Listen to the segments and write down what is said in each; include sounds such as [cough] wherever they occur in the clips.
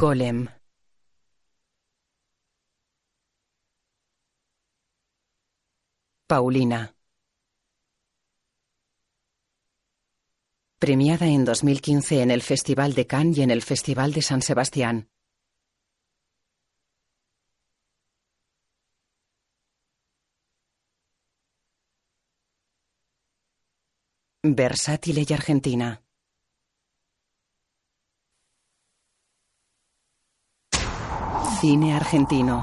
Golem. Paulina. Premiada en 2015 en el Festival de Cannes y en el Festival de San Sebastián. Versátil y argentina. Cine argentino.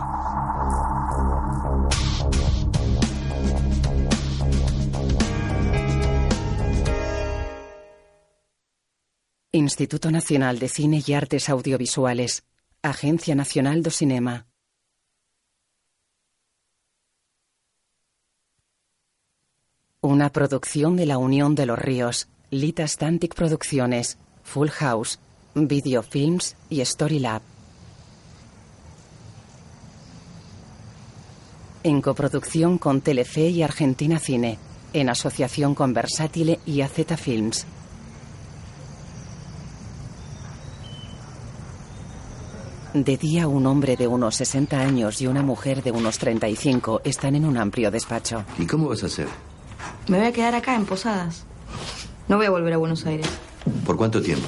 Instituto Nacional de Cine y Artes Audiovisuales. Agencia Nacional do Cinema. Una producción de la Unión de los Ríos, Lita Stantic Producciones, Full House, Videofilms y Storylab. En coproducción con Telefe y Argentina Cine, en asociación con Versátile y AZ Films. De día, un hombre de unos 60 años y una mujer de unos 35 están en un amplio despacho. ¿Y cómo vas a hacer? Me voy a quedar acá en Posadas. No voy a volver a Buenos Aires. ¿Por cuánto tiempo?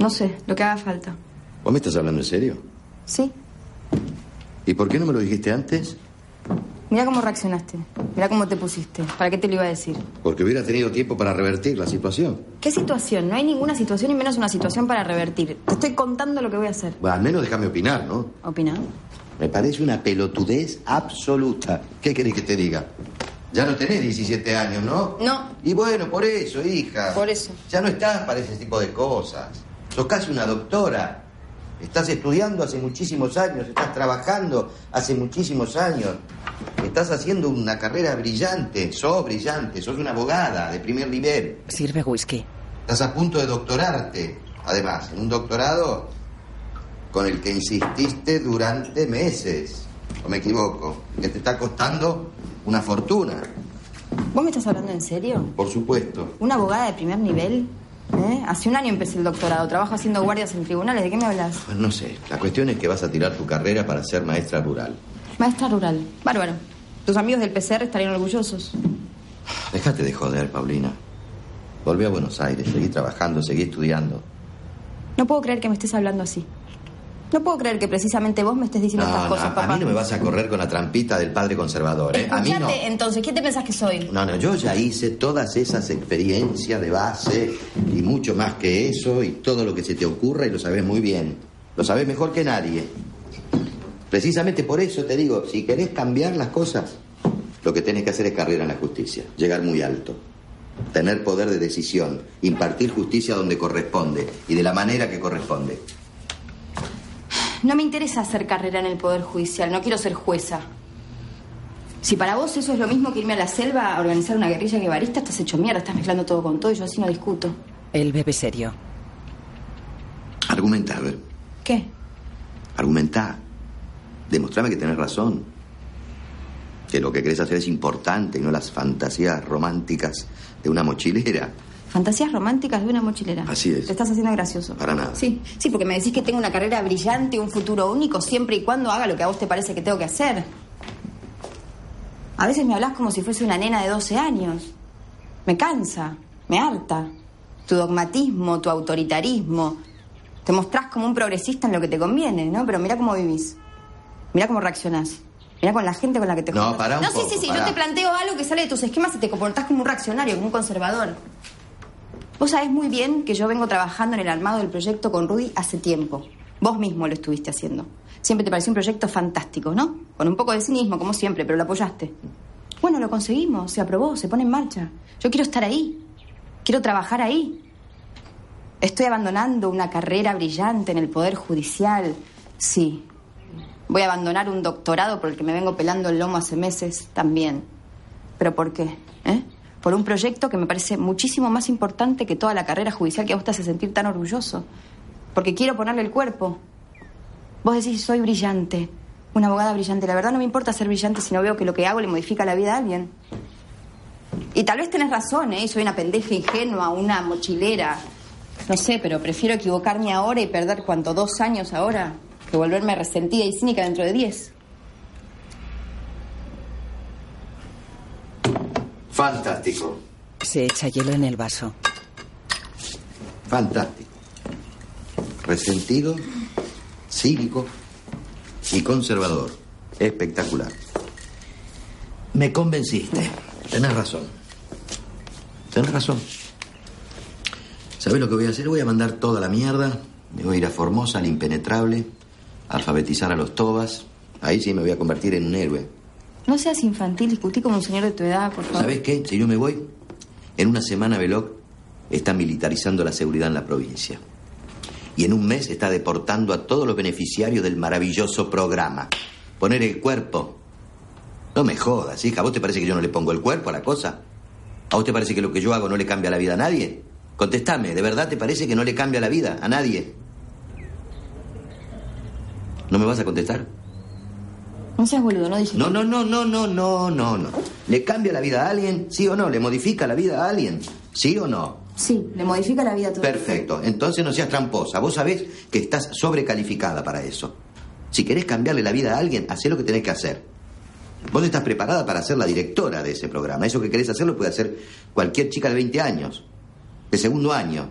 No sé, lo que haga falta. ¿Vos me estás hablando en serio? Sí. ¿Y por qué no me lo dijiste antes? Mira cómo reaccionaste. Mira cómo te pusiste. ¿Para qué te lo iba a decir? Porque hubiera tenido tiempo para revertir la situación. ¿Qué situación? No hay ninguna situación y menos una situación para revertir. Te estoy contando lo que voy a hacer. Bueno, al menos déjame opinar, ¿no? ¿Opina? Me parece una pelotudez absoluta. ¿Qué querés que te diga? Ya no tenés 17 años, ¿no? No. Y bueno, por eso, hija. Por eso. Ya no estás para ese tipo de cosas. Sos casi una doctora. Estás estudiando hace muchísimos años, estás trabajando hace muchísimos años. Estás haciendo una carrera brillante, sos brillante, sos una abogada de primer nivel. Sirve whisky. Estás a punto de doctorarte, además, en un doctorado con el que insististe durante meses. ¿O me equivoco? Que te está costando una fortuna. ¿Vos me estás hablando en serio? Por supuesto. ¿Una abogada de primer nivel? ¿Eh? Hace un año empecé el doctorado. Trabajo haciendo guardias en tribunales. ¿De qué me hablas? Pues no sé, la cuestión es que vas a tirar tu carrera para ser maestra rural. Maestra rural. Bárbaro. Tus amigos del PCR estarían orgullosos. Déjate de joder, Paulina. Volví a Buenos Aires, seguí trabajando, seguí estudiando. No puedo creer que me estés hablando así. No puedo creer que precisamente vos me estés diciendo No, estas no, cosas, a papá. mí no me vas a correr con la trampita del padre conservador, ¿eh? A mí no. Escuchate, entonces, ¿qué te pensás que soy? No, no, yo ya hice todas esas experiencias de base y mucho más que eso y todo lo que se te ocurra y lo sabes muy bien. Lo sabes mejor que nadie. Precisamente por eso te digo, si querés cambiar las cosas, lo que tenés que hacer es carrera en la justicia, llegar muy alto, tener poder de decisión, impartir justicia donde corresponde y de la manera que corresponde. No me interesa hacer carrera en el Poder Judicial. No quiero ser jueza. Si para vos eso es lo mismo que irme a la selva a organizar una guerrilla guevarista, estás hecho mierda, estás mezclando todo con todo y yo así no discuto. Él bebe serio. Argumenta, a ver, ¿Qué? argumenta. Demostrame que tenés razón. Que lo que querés hacer es importante y no las fantasías románticas de una mochilera. Fantasías románticas de una mochilera. Así es. Te estás haciendo gracioso. Para nada. Sí, sí, porque me decís que tengo una carrera brillante y un futuro único siempre y cuando haga lo que a vos te parece que tengo que hacer. A veces me hablas como si fuese una nena de 12 años. Me cansa, me harta. Tu dogmatismo, tu autoritarismo. Te mostrás como un progresista en lo que te conviene, ¿no? Pero mira cómo vivís. Mira cómo reaccionás. Mira con la gente con la que te No, juntas. pará un No, sí, poco, sí, sí. Yo te planteo algo que sale de tus esquemas y te comportás como un reaccionario, como un conservador. Vos sabés muy bien que yo vengo trabajando en el armado del proyecto con Rudy hace tiempo. Vos mismo lo estuviste haciendo. Siempre te pareció un proyecto fantástico, ¿no? Con un poco de cinismo, como siempre, pero lo apoyaste. Bueno, lo conseguimos, se aprobó, se pone en marcha. Yo quiero estar ahí. Quiero trabajar ahí. Estoy abandonando una carrera brillante en el Poder Judicial. Sí. Voy a abandonar un doctorado por el que me vengo pelando el lomo hace meses también. ¿Pero por qué? ¿Eh? Por un proyecto que me parece muchísimo más importante que toda la carrera judicial que a te hace sentir tan orgulloso. Porque quiero ponerle el cuerpo. Vos decís, soy brillante, una abogada brillante. La verdad no me importa ser brillante si no veo que lo que hago le modifica la vida a alguien. Y tal vez tenés razón, ¿eh? Soy una pendeja ingenua, una mochilera. No sé, pero prefiero equivocarme ahora y perder cuánto dos años ahora que volverme resentida y cínica dentro de diez. Fantástico. Se echa hielo en el vaso. Fantástico. Resentido, cínico y conservador. Espectacular. Me convenciste. Tenés razón. Tenés razón. ¿Sabés lo que voy a hacer? Voy a mandar toda la mierda. Me voy a ir a Formosa, al impenetrable, alfabetizar a los tobas. Ahí sí me voy a convertir en un héroe. No seas infantil, discutí como un señor de tu edad, por favor. ¿Sabés qué? Si yo me voy, en una semana Veloc está militarizando la seguridad en la provincia. Y en un mes está deportando a todos los beneficiarios del maravilloso programa. Poner el cuerpo. No me jodas, hija. ¿A vos te parece que yo no le pongo el cuerpo a la cosa? ¿A vos te parece que lo que yo hago no le cambia la vida a nadie? Contestame, ¿de verdad te parece que no le cambia la vida a nadie? ¿No me vas a contestar? No seas boludo, no dije. No, no, no, no, no, no, no, no. ¿Le cambia la vida a alguien? ¿Sí o no? ¿Le modifica la vida a alguien? ¿Sí o no? Sí, le modifica la vida a todo. Perfecto. Entonces no seas tramposa. Vos sabés que estás sobrecalificada para eso. Si querés cambiarle la vida a alguien, hacé lo que tenés que hacer. Vos estás preparada para ser la directora de ese programa. Eso que querés hacer lo puede hacer cualquier chica de 20 años, de segundo año.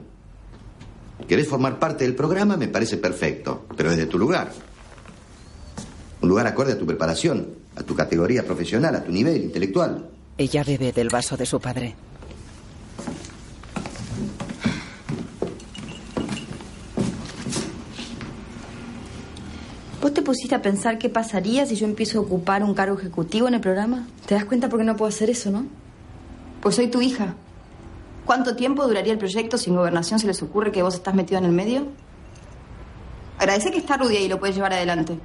¿Querés formar parte del programa? Me parece perfecto, pero desde tu lugar. Un lugar acorde a tu preparación, a tu categoría profesional, a tu nivel intelectual. Ella bebe del vaso de su padre. ¿Vos te pusiste a pensar qué pasaría si yo empiezo a ocupar un cargo ejecutivo en el programa? ¿Te das cuenta por qué no puedo hacer eso, no? Pues soy tu hija. ¿Cuánto tiempo duraría el proyecto si en gobernación se les ocurre que vos estás metido en el medio? Agradece que está Rudy ahí y lo puedes llevar adelante.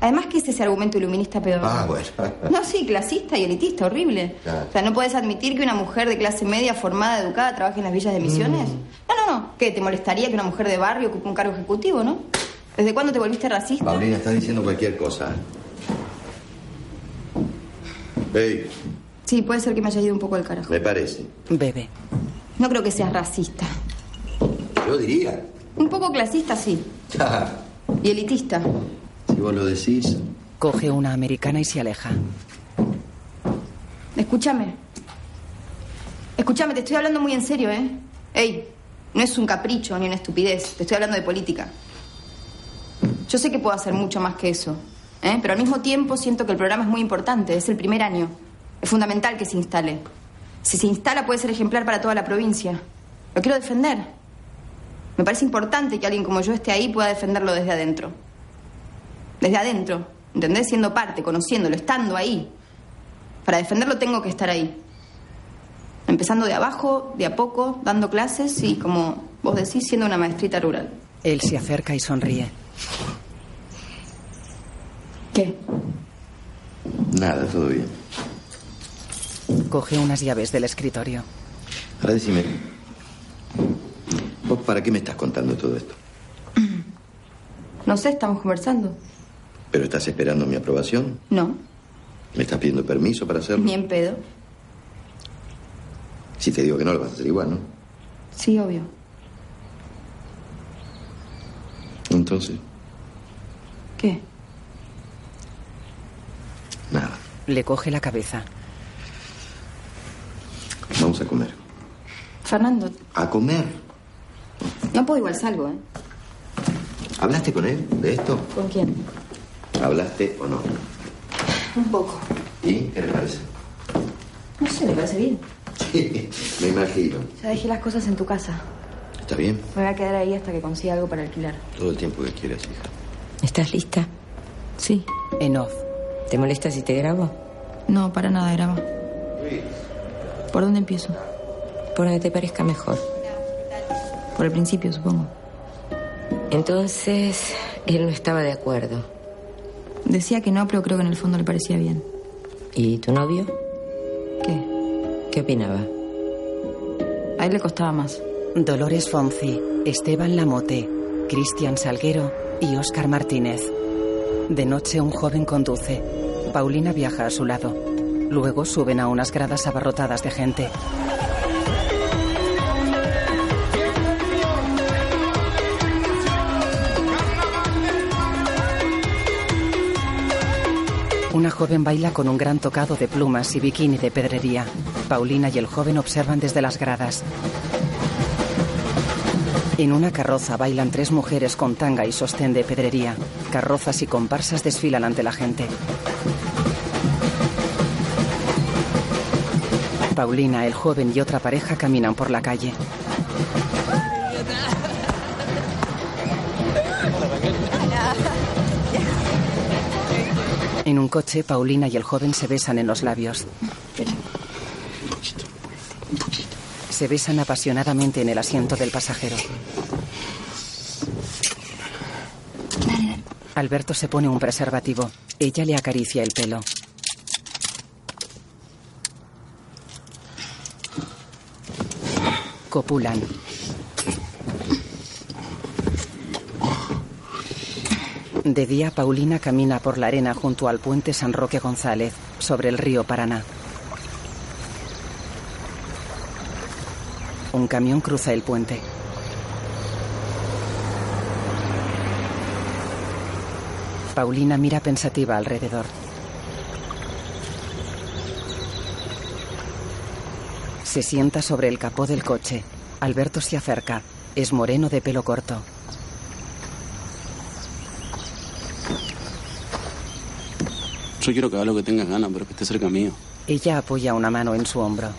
Además, ¿qué es ese argumento iluminista peor? Ah, bueno. [laughs] No, sí, clasista y elitista, horrible. Claro. O sea, ¿no puedes admitir que una mujer de clase media, formada, educada, trabaje en las villas de misiones? No, no, no. ¿Qué? ¿Te molestaría que una mujer de barrio ocupe un cargo ejecutivo, no? ¿Desde cuándo te volviste racista? Paulina, estás diciendo cualquier cosa. Hey, Sí, puede ser que me haya ido un poco al carajo. me parece. Bebe. No creo que seas racista. Yo diría. Un poco clasista, sí. [laughs] Y elitista. Si vos lo decís. Coge una americana y se aleja. Escúchame. Escúchame, te estoy hablando muy en serio, ¿eh? Ey, no es un capricho ni una estupidez. Te estoy hablando de política. Yo sé que puedo hacer mucho más que eso, ¿eh? Pero al mismo tiempo siento que el programa es muy importante. Es el primer año. Es fundamental que se instale. Si se instala puede ser ejemplar para toda la provincia. Lo quiero defender. Me parece importante que alguien como yo esté ahí pueda defenderlo desde adentro. Desde adentro, ¿entendés? Siendo parte, conociéndolo, estando ahí. Para defenderlo tengo que estar ahí. Empezando de abajo, de a poco, dando clases y, como vos decís, siendo una maestrita rural. Él se acerca y sonríe. ¿Qué? Nada, todo bien. Coge unas llaves del escritorio. Ahora decime. ¿Vos para qué me estás contando todo esto? [clears throat] No sé, estamos conversando. ¿Pero estás esperando mi aprobación? No, ¿Me estás pidiendo permiso para hacerlo? ni en pedo. Si te digo que no, lo vas a hacer igual, ¿no? Sí, obvio. Entonces, ¿Qué? nada. Le coge la cabeza. Vamos a comer. Fernando, ¿A comer? no puedo igual salgo, ¿eh? ¿Hablaste con él de esto? ¿Con quién? ¿Hablaste o no? Un poco. ¿Y qué le parece? No sé, me parece bien. Sí, me imagino. Ya dejé las cosas en tu casa. ¿Está bien? Me voy a quedar ahí hasta que consiga algo para alquilar. Todo el tiempo que quieras, hija. ¿Estás lista? Sí. En off. ¿Te molesta si te grabo? No, para nada, graba. ¿Por dónde empiezo? Por donde te parezca mejor. Por el principio, supongo. Entonces, él no estaba de acuerdo. Decía que no, pero creo que en el fondo le parecía bien. ¿Y tu novio? ¿Qué? ¿Qué opinaba? A él le costaba más. Dolores Fonzi, Esteban Lamote, Cristian Salguero y Óscar Martínez. De noche un joven conduce. Paulina viaja a su lado. Luego suben a unas gradas abarrotadas de gente. Una joven baila con un gran tocado de plumas y bikini de pedrería. Paulina y el joven observan desde las gradas. En una carroza bailan tres mujeres con tanga y sostén de pedrería. Carrozas y comparsas desfilan ante la gente. Paulina, el joven y otra pareja caminan por la calle. En un coche, Paulina y el joven se besan en los labios. Se besan apasionadamente en el asiento del pasajero. Alberto se pone un preservativo. Ella le acaricia el pelo. Copulan. De día, Paulina camina por la arena junto al puente San Roque González, sobre el río Paraná. Un camión cruza el puente. Paulina mira pensativa alrededor. Se sienta sobre el capó del coche. Alberto se acerca. Es moreno de pelo corto. Yo quiero que haga lo que tengas ganas, pero que esté cerca mío. Ella apoya una mano en su hombro.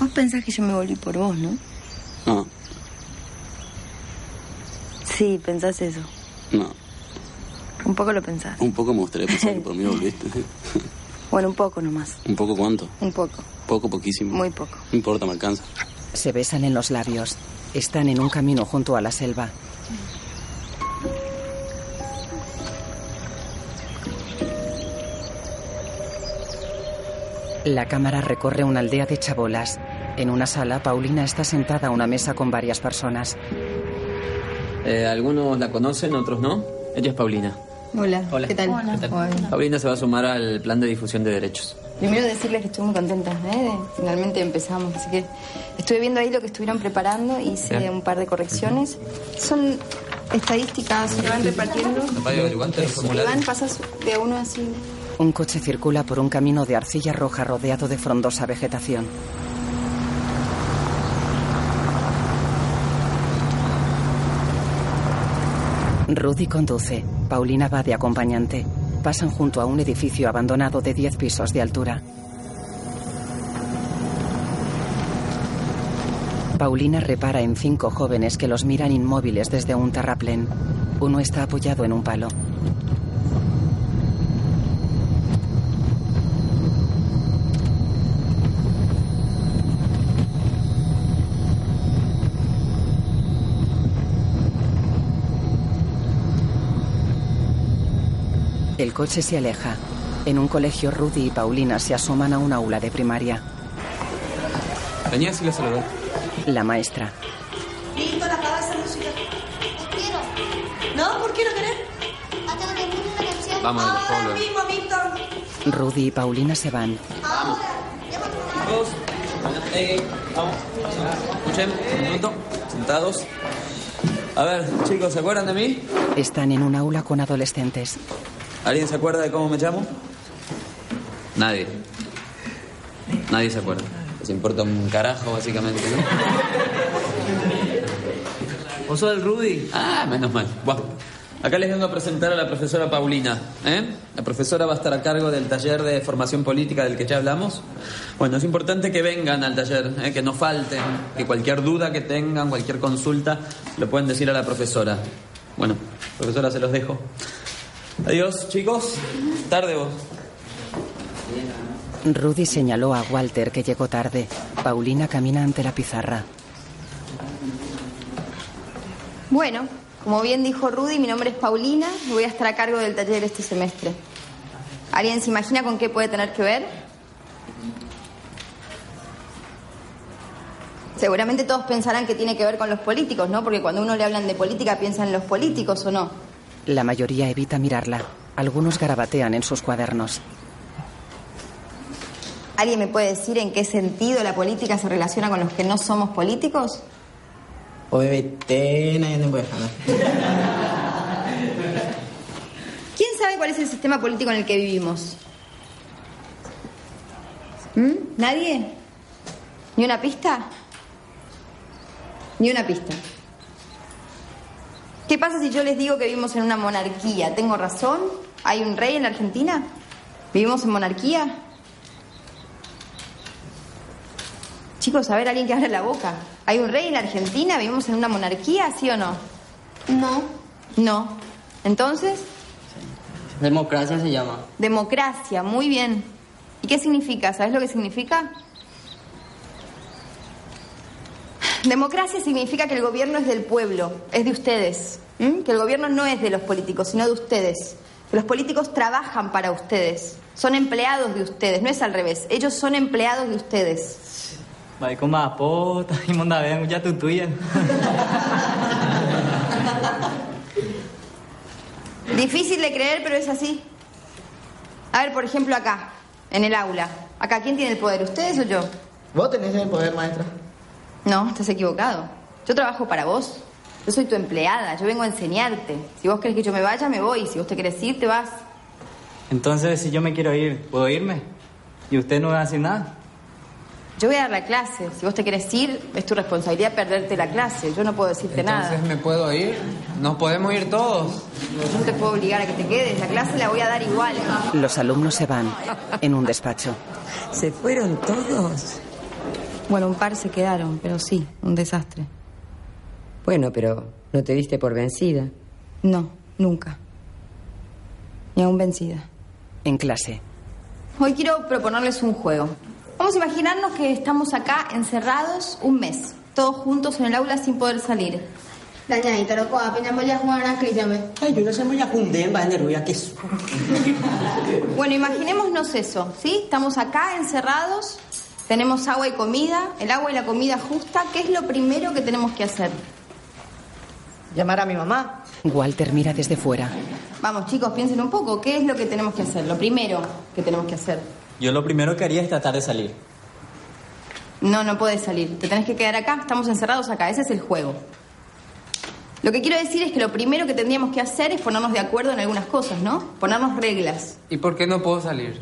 Vos pensás que yo me volví por vos, ¿no? No, Sí, pensás eso. no. Un poco lo pensás. Un poco me gustaría pensar que por mí [laughs] volviste. Bueno, un poco nomás. ¿Un poco cuánto? Un poco. Poco, poquísimo. Muy poco. No importa, me alcanza. Se besan en los labios. Están en un camino junto a la selva. La cámara recorre una aldea de chabolas. En una sala, Paulina está sentada a una mesa con varias personas. Eh, algunos la conocen, otros no. Ella es Paulina. Hola. Hola. ¿Qué tal? ¿Qué tal? Paulina se va a sumar al plan de difusión de derechos. Primero decirles que estoy muy contenta, ¿eh? Finalmente empezamos, así que estuve viendo ahí lo que estuvieron preparando, hice Bien. un par de correcciones. Son estadísticas, se van repartiendo. Iván, pasas de a uno así. Un coche circula por un camino de arcilla roja rodeado de frondosa vegetación. Rudy conduce. Paulina va de acompañante. Pasan junto a un edificio abandonado de 10 pisos de altura. Paulina repara en cinco jóvenes que los miran inmóviles desde un terraplén. Uno está apoyado en un palo. El coche se aleja. En un colegio, Rudy y Paulina se asoman a un aula de primaria. La saludó. La maestra. No quiero. ¿No? ¿Por qué no querés? Canción. Vamos Ahora mismo, Víctor. Rudy y Paulina se van. Ahora. Eh, vamos. Escuchen, un minuto. Sentados. A ver, chicos, ¿se acuerdan de mí? Están en un aula con adolescentes. ¿Alguien se acuerda de cómo me llamo? Nadie. Nadie se acuerda. Les importa un carajo, básicamente, ¿no? ¿Vos sos el Rudy? Ah, menos mal. Bueno, acá les vengo a presentar a la profesora Paulina. ¿eh? La profesora va a estar a cargo del taller de formación política del que ya hablamos. Bueno, es importante que vengan al taller, ¿eh? que no falten, que cualquier duda que tengan, cualquier consulta, lo pueden decir a la profesora. Bueno, profesora, se los dejo. Adiós, chicos. Tarde vos. Rudy señaló a Walter que llegó tarde. Paulina camina ante la pizarra. Bueno, como bien dijo Rudy, mi nombre es Paulina y voy a estar a cargo del taller este semestre. ¿Alguien se imagina con qué puede tener que ver? Seguramente todos pensarán que tiene que ver con los políticos, ¿no? Porque cuando uno le hablan de política piensa en los políticos o no. La mayoría evita mirarla. Algunos garabatean en sus cuadernos. ¿Alguien me puede decir en qué sentido la política se relaciona con los que no somos políticos? ¿Quién sabe cuál es el sistema político en el que vivimos? ¿Mm? ¿Nadie? ¿Ni una pista? Ni una pista. ¿Qué pasa si yo les digo que vivimos en una monarquía? ¿Tengo razón? ¿Hay un rey en la Argentina? ¿Vivimos en monarquía? Chicos, a ver, alguien que abra la boca. ¿Hay un rey en la Argentina? ¿Vivimos en una monarquía, sí o no? No. No. Entonces, Democracia se llama. democracia, muy bien. ¿Y qué significa? ¿Sabes lo que significa? Democracia significa que el gobierno es del pueblo, es de ustedes. Que el gobierno no es de los políticos, sino de ustedes. Que los políticos trabajan para ustedes, son empleados de ustedes, no es al revés. Ellos son empleados de ustedes. [laughs] [laughs] Difícil de creer, pero es así. A ver, por ejemplo, acá, en el aula. Acá, ¿quién tiene el poder? ¿Ustedes o yo? Vos tenés el poder, maestra. No, estás equivocado. Yo trabajo para vos. Yo soy tu empleada, yo vengo a enseñarte. Si vos querés que yo me vaya, me voy. Si vos te querés ir, te vas. Entonces, si yo me quiero ir, ¿puedo irme? ¿Y usted no va a decir nada? Yo voy a dar la clase. Si vos te querés ir, es tu responsabilidad perderte la clase. Yo no puedo decirte nada. Entonces, ¿me puedo ir? ¿Nos podemos ir todos? Yo no te puedo obligar a que te quedes. La clase la voy a dar igual. Los alumnos se van. En un despacho. ¿Se fueron todos? Bueno, un par se quedaron, pero sí, un desastre. Bueno, pero no te diste por vencida. No, nunca. Ni aún vencida. En clase. Hoy quiero proponerles un juego. Vamos a imaginarnos que estamos acá encerrados un mes, todos juntos en el aula sin poder salir. Dañadita, loco, apenas voy a jugar a Cristian. Ay, yo no sé, voy a juntar de rubia que es. [laughs] Bueno, imaginémonos eso, ¿sí? Estamos acá encerrados, tenemos agua y comida, el agua y la comida justa. ¿Qué es lo primero que tenemos que hacer? Llamar a mi mamá. Walter mira desde fuera. Vamos, chicos, piensen un poco, ¿qué es lo que tenemos que hacer? Lo primero que tenemos que hacer. Yo lo primero que haría es tratar de salir. No, no puedes salir. Te tenés que quedar acá. Estamos encerrados acá. Ese es el juego. Lo que quiero decir es que lo primero que tendríamos que hacer es ponernos de acuerdo en algunas cosas, ¿no? Ponernos reglas. ¿Y por qué no puedo salir?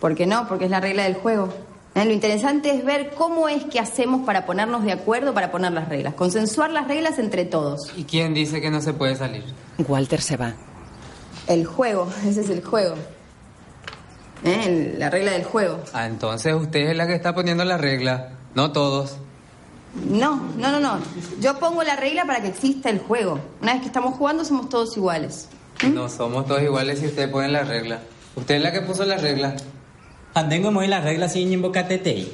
¿Por qué no? Porque es la regla del juego. ¿Eh? Lo interesante es ver cómo es que hacemos para ponernos de acuerdo, para poner las reglas. Consensuar las reglas entre todos. ¿Y quién dice que no se puede salir? Walter se va. El juego, [laughs] ese es el juego. ¿Eh? El- La regla del juego. Ah, entonces usted es la que está poniendo la regla, no todos. No, no, no, no. Yo pongo la regla para que exista el juego. Una vez que estamos jugando somos todos iguales. No somos todos iguales si usted pone la regla. Usted es la que puso la regla. Andengo muy las reglas sin invocatete.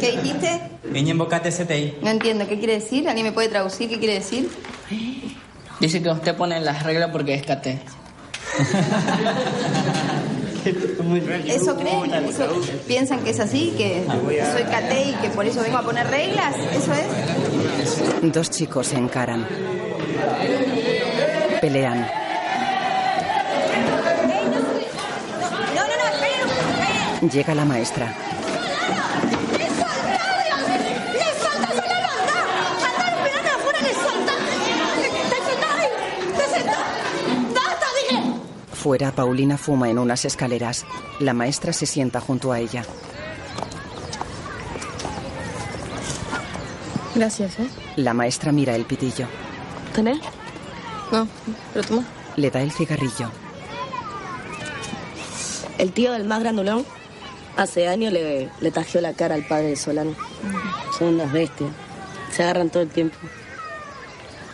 ¿Qué dijiste? Niña invocate setei. No entiendo, ¿qué quiere decir? ¿Alguien me puede traducir qué quiere decir? Dice que usted pone las reglas porque es cate. ¿Eso creen? ¿Eso ¿Piensan que es así? ¿Que soy cate y que por eso vengo a poner reglas? ¿Eso es? Dos chicos se encaran. Pelean. No, no, no, esperen. Llega la maestra. ¡Les falta! ¡Les falta hacer la banda! ¡Andar esperando afuera, les falta! ¡Te sentáis! ¡Te sentáis! ¡Basta, dije! Fuera, Paulina fuma en unas escaleras. La maestra se sienta junto a ella. Gracias, ¿eh? La maestra mira el pitillo. ¿Tenés? No, pero toma. Le da el cigarrillo. El tío del más grandulón hace años le, le tajeó la cara al padre de Solano. Son unas bestias. Se agarran todo el tiempo.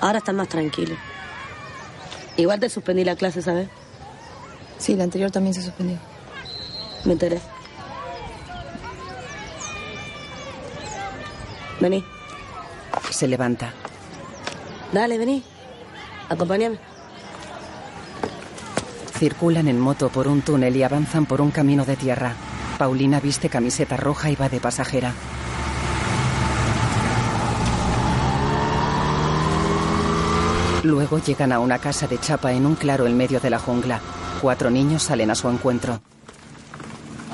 Ahora están más tranquilos. Igual te suspendí la clase, ¿sabes? Sí, la anterior también se suspendió. Me enteré. Vení. Se levanta. Dale, vení. Acompáñame. Circulan en moto por un túnel y avanzan por un camino de tierra. Paulina viste camiseta roja y va de pasajera. Luego llegan a una casa de chapa en un claro en medio de la jungla. Cuatro niños salen a su encuentro.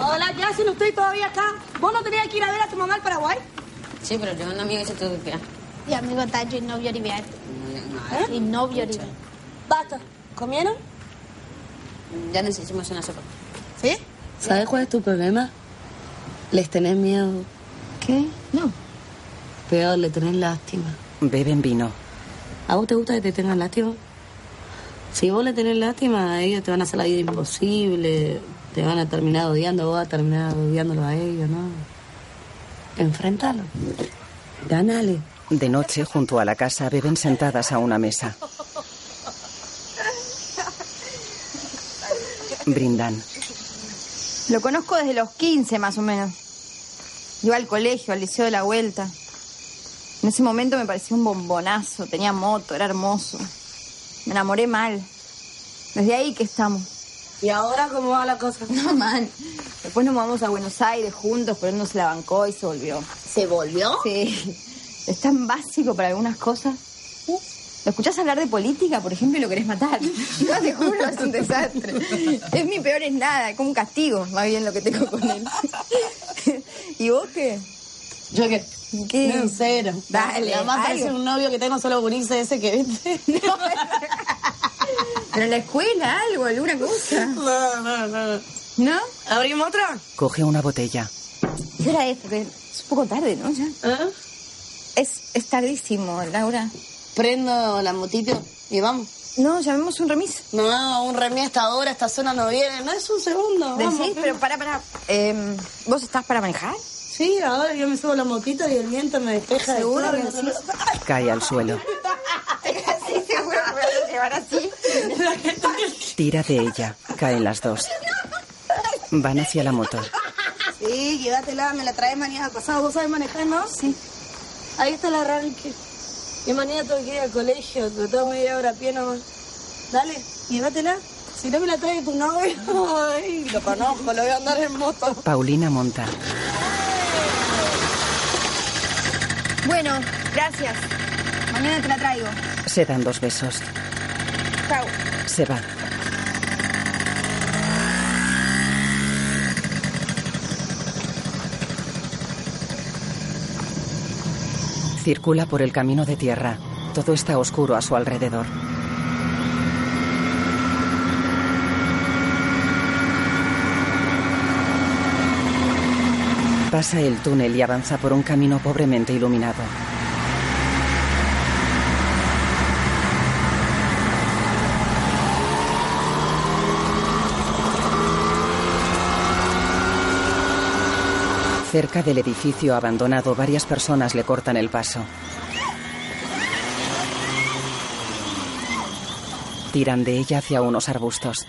Hola, ya si no estoy todavía acá. ¿Vos no tenías que ir a ver a tu mamá al Paraguay? Sí, pero yo no amigo que se te Y amigo Tacho y novio Olivier. Y novio ahorita. Basta. ¿Comieron? Ya nos hicimos una sopa. ¿Sí? ¿Sabes cuál es tu problema? Les tenés miedo. ¿Qué? No. Peor, le tenés lástima. Beben vino. ¿A vos te gusta que te tengan lástima? Si vos le tenés lástima, ellos te van a hacer la vida imposible. Te van a terminar odiando, vos vas a terminar odiándolo a ellos, ¿no? Enfréntalo. Gánale. De noche, junto a la casa, beben sentadas a una mesa. Brindan. Lo conozco desde los 15 más o menos. Iba al colegio, al liceo de la vuelta. En ese momento me parecía un bombonazo, tenía moto, era hermoso. Me enamoré mal. Desde ahí que estamos. ¿Y ahora cómo va la cosa? [laughs] No, man. Después nos mudamos a Buenos Aires juntos, pero él no se la bancó y se volvió. ¿Se volvió? Sí. Es tan básico para algunas cosas. ¿Lo escuchás hablar de política, por ejemplo, y lo querés matar? [laughs] No, te juro, es un desastre. Es mi peor es nada, es como un castigo, más bien lo que tengo con él. [laughs] ¿Y vos qué? ¿Yo qué? ¿Qué? No, cero. Dale, Además parece un novio que tengo solo gurises ese que viste. [laughs] Pero en la escuela, algo, alguna cosa. No, no, no. ¿No? ¿Abrimos otra? Coge una botella. ¿Qué hora es? Porque es un poco tarde, ¿no? Ya. ¿Ah? Es, es tardísimo, Laura. Prendo la motito y vamos. No, llamemos un remis. No, un remis a esta hora, esta zona no viene. No es un segundo. vamos. ¿Decís? Pero para, para. Em, ¿Vos estás para manejar? Sí, ahora yo me subo la motito y el viento me despeja de ¿Seguro todo. que sí? Cae al suelo. [laughs] Sí, seguro que me llevar así. Tira de ella. Caen las dos. Van hacia la moto. Sí, llévatela, me la traes mañana pasado. ¿Vos sabés manejar, no? Sí. Ahí está el arranque. Y mañana tengo que ir al colegio, pero tengo media hora a pie nomás. Dale, llévatela. Si no me la trae tu novio, ay, lo conozco, lo voy a andar en moto. Paulina monta. Bueno, gracias. Mañana te la traigo. Se dan dos besos. Chao. Se va. Circula por el camino de tierra. Todo está oscuro a su alrededor. Pasa el túnel y avanza por un camino pobremente iluminado. Cerca del edificio abandonado, varias personas le cortan el paso. Tiran de ella hacia unos arbustos.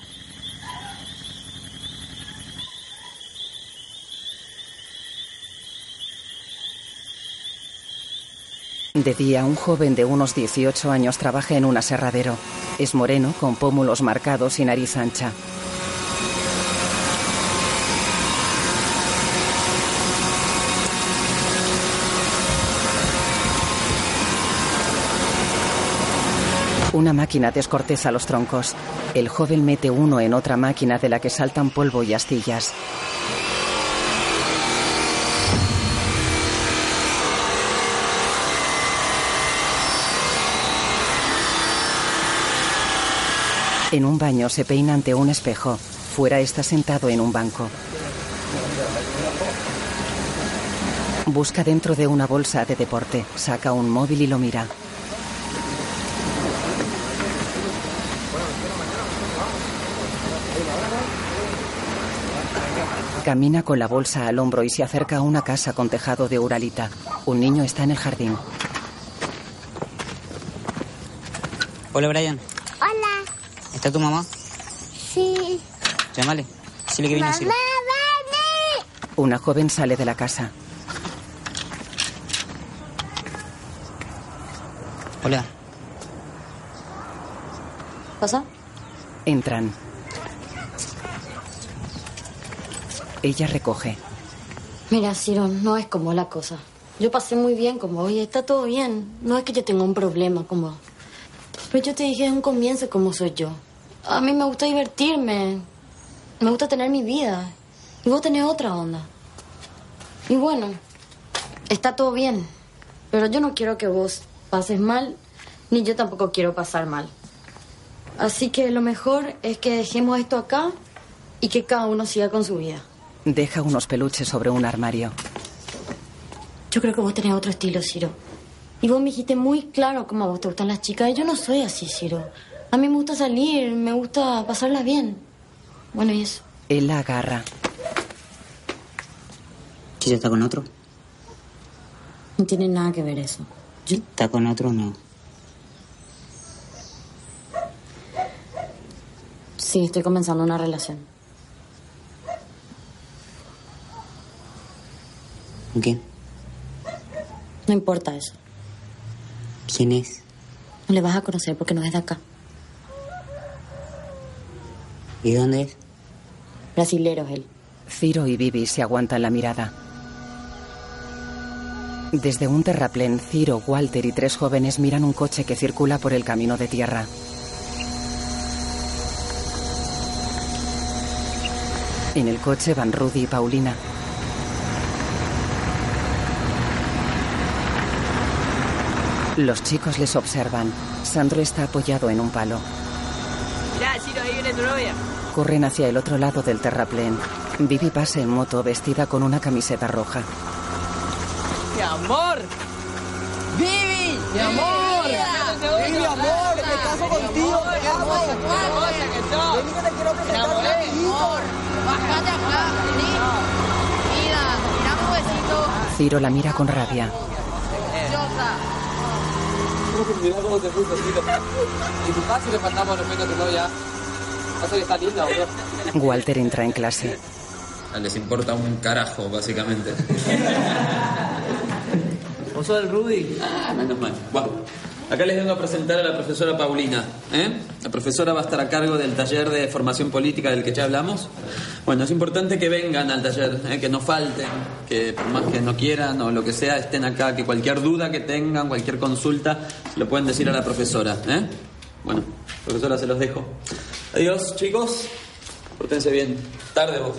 De día, un joven de unos 18 años trabaja en un aserradero. Es moreno, con pómulos marcados y nariz ancha. Una máquina descorteza los troncos. El joven mete uno en otra máquina de la que saltan polvo y astillas. En un baño se peina ante un espejo. Fuera está sentado en un banco. Busca dentro de una bolsa de deporte. Saca un móvil y lo mira. Camina con la bolsa al hombro y se acerca a una casa con tejado de uralita. Un niño está en el jardín. Hola, Brian. Hola. ¿Está tu mamá? Sí. Llámale. Dile que viene Mamá. Una joven sale de la casa. Hola. ¿Pasa? Entran. Ella recoge. Mira, Ciro, no es como la cosa. Yo pasé muy bien vos y está todo bien. No es que yo tenga un problema con vos. Pero yo te dije desde un comienzo cómo soy yo. A mí me gusta divertirme. Me gusta tener mi vida. Y vos tenés otra onda. Y bueno, está todo bien. Pero yo no quiero que vos pases mal Ni yo tampoco quiero pasar mal. Así que lo mejor es que dejemos esto acá y que cada uno siga con su vida. Deja unos peluches sobre un armario. Yo creo que vos tenés otro estilo, Ciro. Y vos me dijiste muy claro cómo a vos te gustan las chicas. Y yo no soy así, Ciro. A mí me gusta salir, me gusta pasarla bien. Bueno, y eso. Él la agarra. ¿Ella está con otro? No tiene nada que ver eso. ¿Está con otro o no? Sí, estoy comenzando una relación. ¿Con quién? No importa eso. ¿Quién es? No le vas a conocer porque no es de acá. ¿Y dónde es? Brasilero es él. Ciro y Vivi se aguantan la mirada. Desde un terraplén, Ciro, Walter y tres jóvenes miran un coche que circula por el camino de tierra. En el coche van Rudy y Paulina. Los chicos les observan. Sandro está apoyado en un palo. Mirá, Ciro, ahí viene tu novia. Corren hacia el otro lado del terraplén. Vivi pasa en moto vestida con una camiseta roja. ¡Mi amor! ¡Vivi! ¡Mi amor! Vivi, mi amor, me caso contigo, te amo. Vení que te quiero presentar a mi hijo. Bájate acá, vení. Mira, tirame un besito. Ciro la mira con rabia. Mirá cómo se puso, Ciro. Y tu si le faltamos respeto a tu novia. Pasa que está linda, bro. Walter entra en clase. Les importa un carajo, básicamente. [laughs] ¿Vos sos el Rudy? Ah, menos mal. Bueno, acá les vengo a presentar a la profesora Paulina. ¿eh? La profesora va a estar a cargo del taller de formación política del que ya hablamos. Bueno, es importante que vengan al taller, ¿eh? que no falten, que por más que no quieran o lo que sea, estén acá, que cualquier duda que tengan, cualquier consulta, se lo pueden decir a la profesora. ¿eh? Bueno, profesora, se los dejo. Adiós, chicos. Pórtense bien. Tarde vos.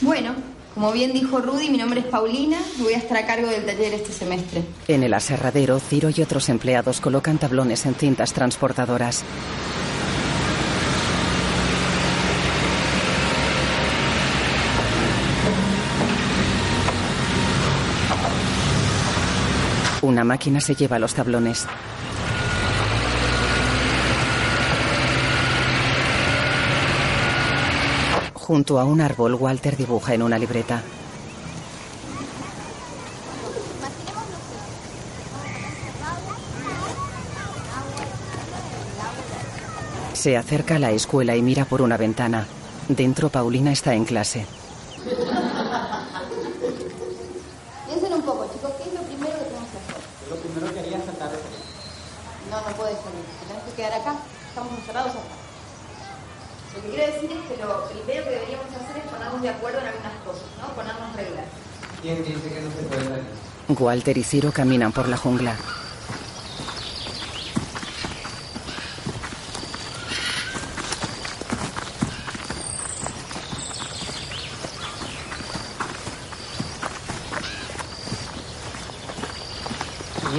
Bueno, como bien dijo Rudy, mi nombre es Paulina y voy a estar a cargo del taller este semestre. En el aserradero, Ciro y otros empleados colocan tablones en cintas transportadoras. Una máquina se lleva los tablones. Junto a un árbol, Walter dibuja en una libreta. Se acerca a la escuela y mira por una ventana. Dentro, Paulina está en clase. Piensen un poco, chicos, ¿qué es lo primero que tenemos que hacer? Lo primero que haría es saltar No, no puedes salir. Tenemos que quedar acá. Estamos encerrados acá. Lo que quiero decir es que lo primero que deberíamos hacer es ponernos de acuerdo en algunas cosas, ¿no? Ponernos reglas. ¿Quién dice que no se puede salir? Walter y Ciro caminan por la jungla.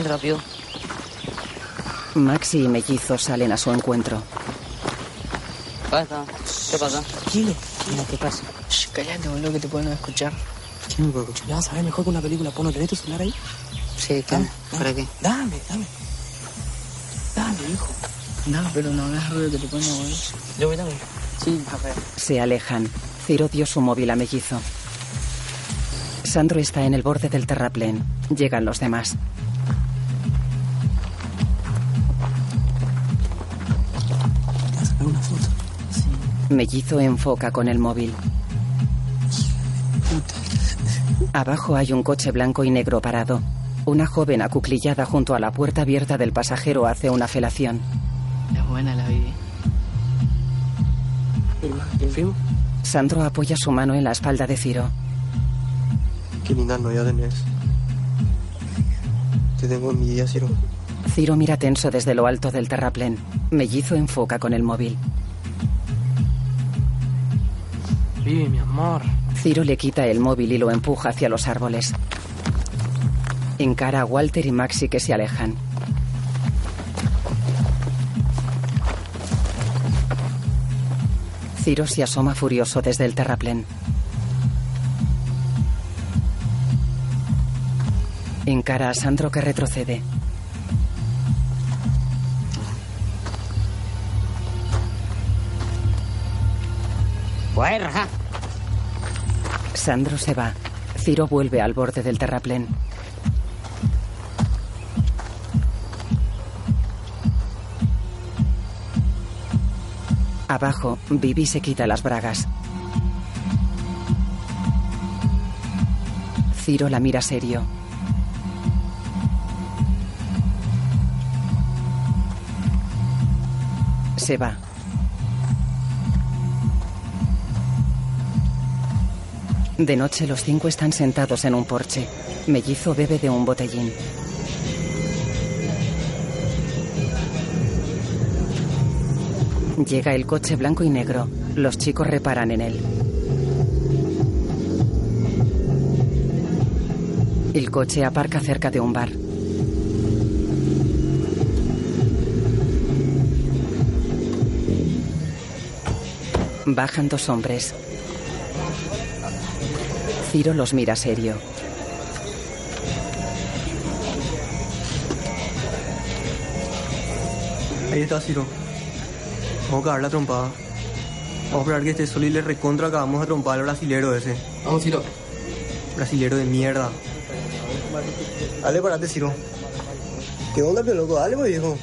Rápido. Maxi y Mellizo salen a su encuentro. Basta. ¿Qué pasa? Tranquilo. Mira, ¿qué pasa? Shh, callate, boludo, que te pueden escuchar. ¿Qué me puedo escuchar? Ya vas a ver mejor que una película porno. ¿Tenés tu celular ahí? Sí, ¿qué? ¿Para qué? Dame, dame. Dame, hijo. Dame, pero no hagas ruido que te pueden mover. Yo voy dame. Sí, a ver. Se alejan. Ciro dio su móvil a Mellizo. Sandro está en el borde del terraplén. Llegan los demás. Mellizo enfoca con el móvil. Abajo hay un coche blanco y negro parado. Una joven acuclillada junto a la puerta abierta del pasajero hace una felación. Es buena la Vivi. ¿Quién firma? Sandro apoya su mano en la espalda de Ciro. Qué linda novia tenés. Te tengo envidia, Ciro. Ciro mira tenso desde lo alto del terraplén. Mellizo enfoca con el móvil. Mi amor. Ciro le quita el móvil y lo empuja hacia los árboles. Encara a Walter y Maxi que se alejan. Ciro se asoma furioso desde el terraplén. Encara a Sandro que retrocede. Sandro se va. Ciro vuelve al borde del terraplén. Abajo, Vivi se quita las bragas. Ciro la mira serio. Se va. De noche los cinco están sentados en un porche. Mellizo bebe de un botellín. Llega el coche blanco y negro. Los chicos reparan en él. El coche aparca cerca de un bar. Bajan dos hombres. Ciro los mira serio. Ahí está Ciro. Vamos a cagar la trompada. Vamos a esperar que esté solo y le recontra acabamos de trompar al brasilero ese. Vamos, Ciro. Brasilero de mierda. Dale, parate, Ciro. ¿Qué onda, pio loco? Dale, pues, viejo.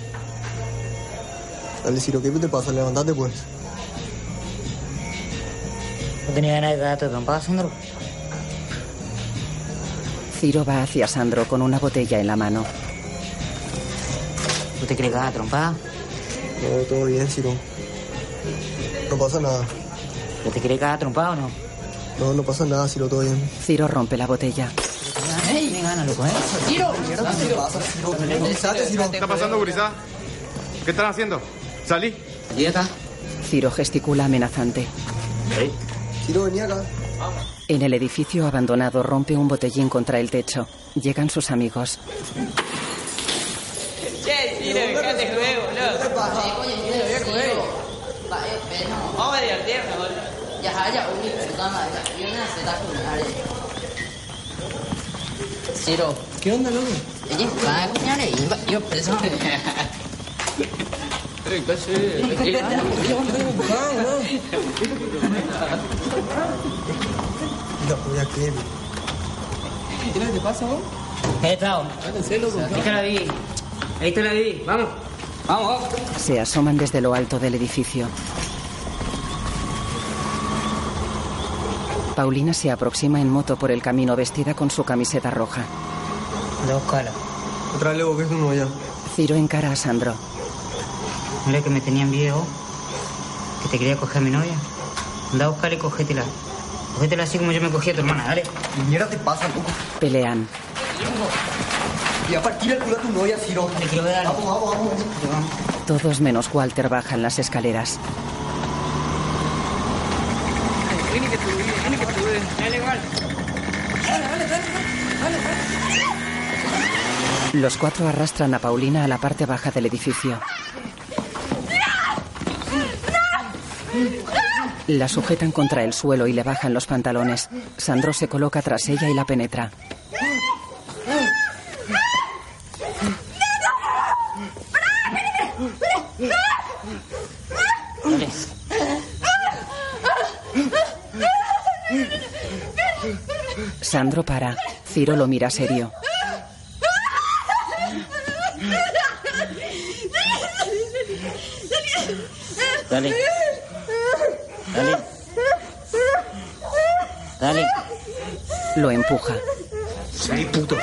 Dale, Ciro, ¿qué te pasa? Levantate, pues. ¿No tenía ganas de darte trompada, Sandro? Ciro va hacia Sandro con una botella en la mano. ¿Tú te crees que vas a trompada? No, todo bien, Ciro. No pasa nada. ¿Tú te crees que vas a trompada o no? No, no pasa nada, Ciro, todo bien. Ciro rompe la botella. ¡Ey! Me gana, loco, ¿eh? ¡Tiro! Ciro. ¿Qué está pasando, gurizá? ¿Qué están haciendo? Salí. Está. Ciro gesticula amenazante. Ciro, vení acá. En el edificio abandonado rompe un botellín contra el techo. Llegan sus amigos. ¿Qué onda, loco? Mira, creer. ¿Qué es lo que te pasa, vos? Cállense, loco. Ahí te la vi. Ahí te la vi. Vamos. Vamos, vamos. Se asoman desde lo alto del edificio. Paulina se aproxima en moto por el camino vestida con su camiseta roja. Dos caras. Otra loco, que es tu novia. Ciro encara a Sandro. ¿No es que me tenían viejo? ¿Que te quería coger a mi novia? Anda a buscar y cogétela. Cogétela así como yo me cogí a tu hermana, dale. ¿Qué mierda te pasa, loco? Pelean. Y a partir el culo a tu novia, Ciro. Te quiero dar. Vamos, vamos, vamos. Todos menos Walter bajan las escaleras. Que que. Dale, igual. Dale, dale, dale. Dale, dale. Los cuatro arrastran a Paulina a la parte baja del edificio. La sujetan contra el suelo y le bajan los pantalones. Sandro se coloca tras ella y la penetra. Sandro para. Ciro lo mira serio. Dale. Dale. Lo empuja. Soy puto.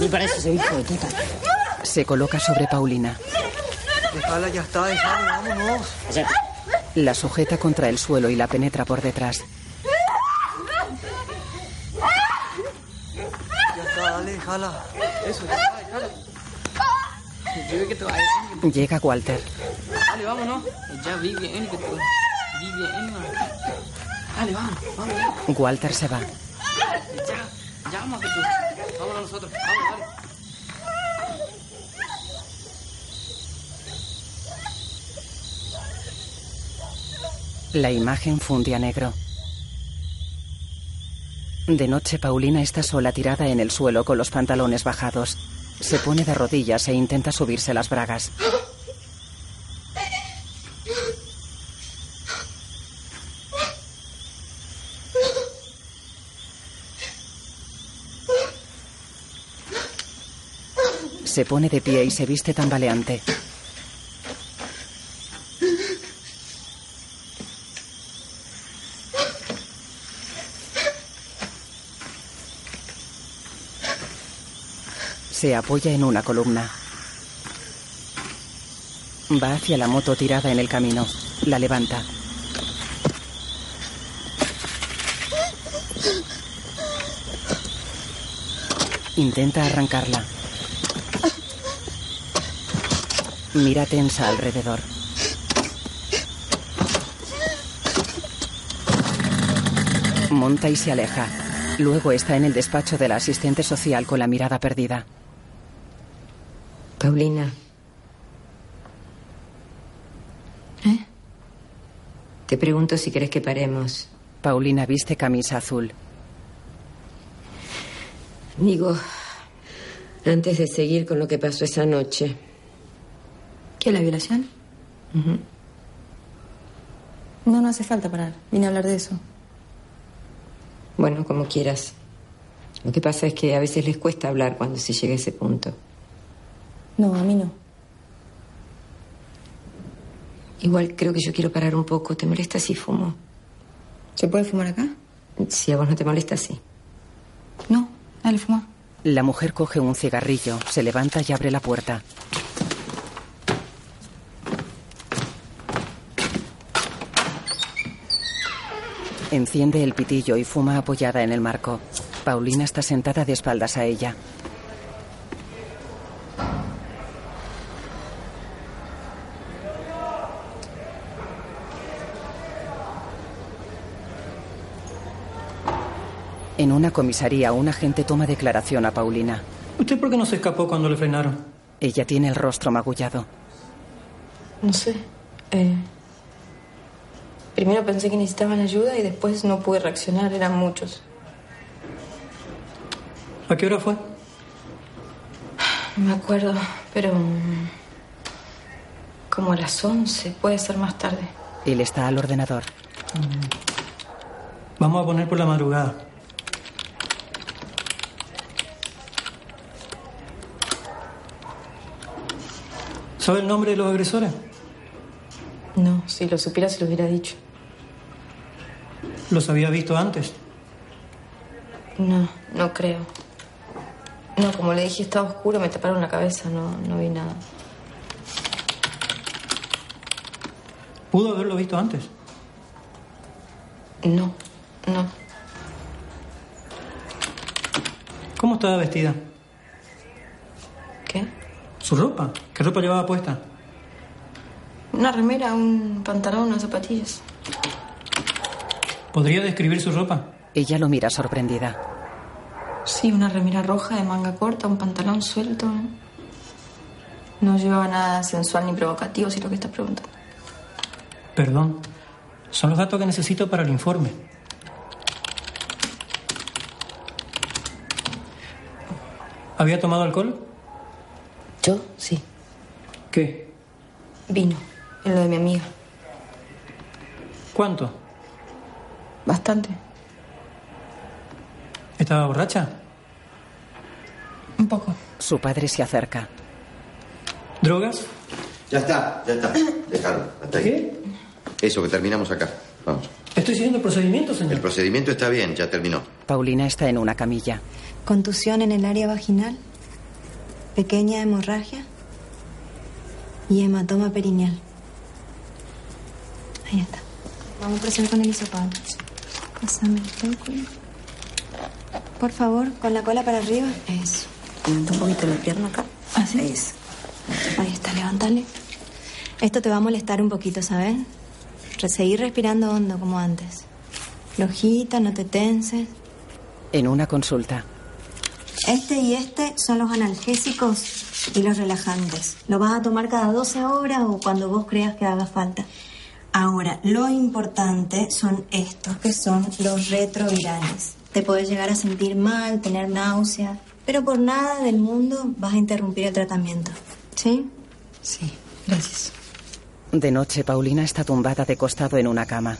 Me parece ese hijo de puta. Se coloca sobre Paulina. Déjala, ya está, déjala, vámonos. La sujeta contra el suelo y la penetra por detrás. Ya está, dale, déjala. Eso, ya está, déjalo. Yo veo que te va a Llega Walter. Dale, vámonos. Ya vi bien que vi bien. Dale, vamos, vamos. Walter se va. Ya, ya vamos a tú. Vámonos nosotros. Vamos, dale. La imagen funde a negro. De noche, Paulina está sola tirada en el suelo con los pantalones bajados. Se pone de rodillas e intenta subirse las bragas. Se pone de pie y se viste tambaleante. Se apoya en una columna. Va hacia la moto tirada en el camino. La levanta. Intenta arrancarla. Mira tensa alrededor. Monta y se aleja. Luego está en el despacho de la asistente social con la mirada perdida. Paulina. ¿Eh? Te pregunto si querés que paremos. Paulina viste camisa azul. Digo, antes de seguir con lo que pasó esa noche. ¿Qué, la violación? No, no hace falta parar. Vine a hablar de eso. Bueno, como quieras. Lo que pasa es que a veces les cuesta hablar cuando se llega a ese punto. No, a mí no. Igual creo que yo quiero parar un poco. ¿Te molesta si fumo? ¿Se puede fumar acá? Si a vos no te molesta, sí. No, dale, fuma. La mujer coge un cigarrillo, se levanta y abre la puerta. Enciende el pitillo y fuma apoyada en el marco. Paulina está sentada de espaldas a ella. En una comisaría, un agente toma declaración a Paulina. ¿Usted por qué no se escapó cuando le frenaron? Ella tiene el rostro magullado. No sé. Eh, primero pensé que necesitaban ayuda y después no pude reaccionar. Eran muchos. ¿A qué hora fue? No me acuerdo, pero... mm, Como a las 11, puede ser más tarde. Él está al ordenador. Vamos a poner por la madrugada. ¿Sabe el nombre de los agresores? No, si lo supiera se lo hubiera dicho. ¿Los había visto antes? No, no creo. No, como le dije, estaba oscuro, me taparon la cabeza, no, no vi nada. ¿Pudo haberlo visto antes? No, no. ¿Cómo estaba vestida? ¿Qué? ¿Su ropa? ¿Qué ropa llevaba puesta? Una remera, un pantalón, unas zapatillas. ¿Podría describir su ropa? Ella lo mira sorprendida. Sí, una remera roja de manga corta, un pantalón suelto. No llevaba nada sensual ni provocativo, si es lo que estás preguntando. Perdón. Son los datos que necesito para el informe. ¿Había tomado alcohol? ¿Yo? Sí. ¿Qué? Vino, en lo de mi amiga. ¿Cuánto? Bastante. ¿Estaba borracha? Un poco. Su padre se acerca. ¿Drogas? Ya está, ya está. Hasta ahí. ¿Qué? Eso, que terminamos acá. Vamos. Estoy siguiendo el procedimiento, El señor. procedimiento está bien, ya terminó. Paulina está en una camilla. Contusión en el área vaginal, pequeña hemorragia y hematoma perineal. Ahí está. Vamos a proceder con el hisopado. Pásame el tóculo. Por favor, con la cola para arriba. Eso. Levanta un poquito la pierna acá. Así. Ahí es. Ahí está, levántale. Esto te va a molestar un poquito, ¿sabes? Re- Seguir respirando hondo como antes. Flojita, no te tenses. En una consulta. Este y este son los analgésicos y los relajantes. Lo vas a tomar cada 12 horas o cuando vos creas que haga falta. Ahora, lo importante son estos, que son los retrovirales. Te podés llegar a sentir mal, tener náuseas, pero por nada del mundo vas a interrumpir el tratamiento. ¿Sí? Sí, gracias. De noche, Paulina está tumbada de costado en una cama.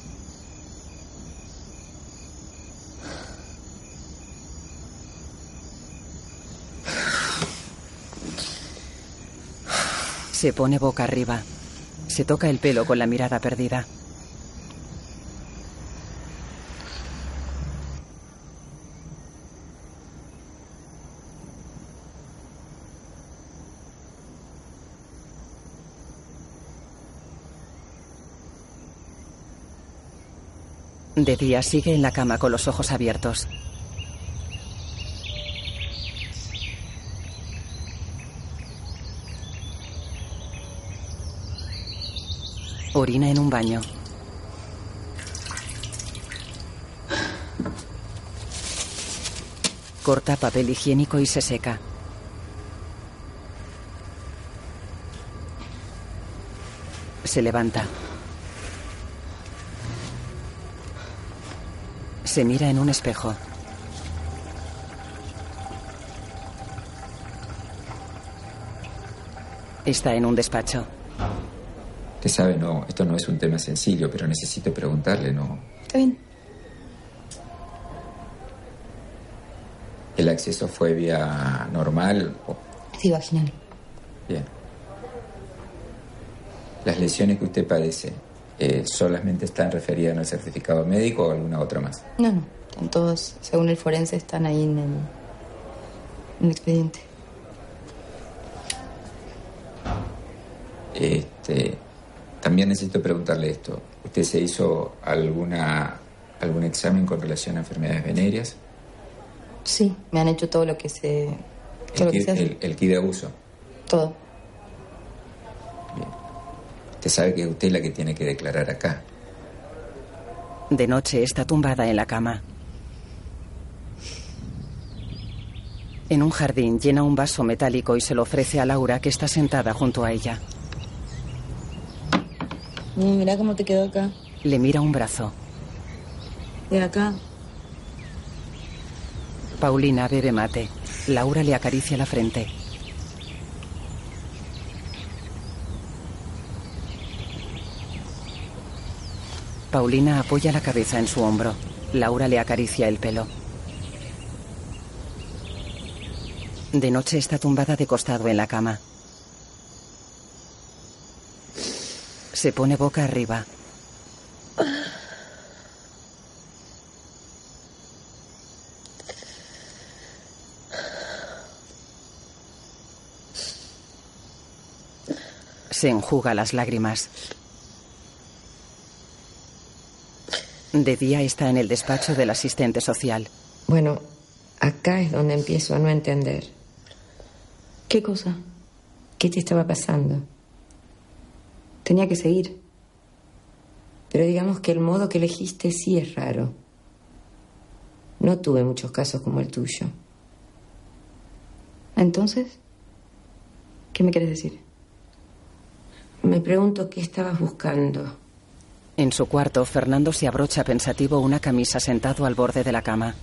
Se pone boca arriba. Se toca el pelo con la mirada perdida. De día sigue en la cama con los ojos abiertos. Orina en un baño. Corta papel higiénico y se seca. Se levanta. Se mira en un espejo. Está en un despacho. Usted sabe, no, esto no es un tema sencillo, pero necesito preguntarle, ¿no? Está bien. ¿El acceso fue vía normal? o- Sí, vaginal. Bien. ¿Las lesiones que usted padece eh, solamente están referidas en el certificado médico o alguna otra más? No, no. Están todos, según el forense, están ahí en el, en el expediente. Este, también necesito preguntarle esto. ¿Usted se hizo alguna algún examen con relación a enfermedades venéreas? Sí, me han hecho todo lo que se... Todo lo El, que kit- se hace. el, el kit de abuso. Todo. Usted sabe que es usted la que tiene que declarar acá. De noche está tumbada en la cama. En un jardín llena un vaso metálico y se lo ofrece a Laura que está sentada junto a ella. Mira cómo te quedó acá. Le mira un brazo. De acá. Paulina bebe mate. Laura le acaricia la frente. Paulina apoya la cabeza en su hombro. Laura le acaricia el pelo. De noche está tumbada de costado en la cama. Se pone boca arriba. Se enjuga las lágrimas. De día está en el despacho del asistente social. Bueno, acá es donde empiezo a no entender. ¿Qué cosa? ¿Qué te estaba pasando? Tenía que seguir. Pero digamos que el modo que elegiste sí es raro. No tuve muchos casos como el tuyo. Entonces, ¿qué me quieres decir? Me pregunto qué estabas buscando. En su cuarto, Fernando se abrocha pensativo una camisa sentado al borde de la cama.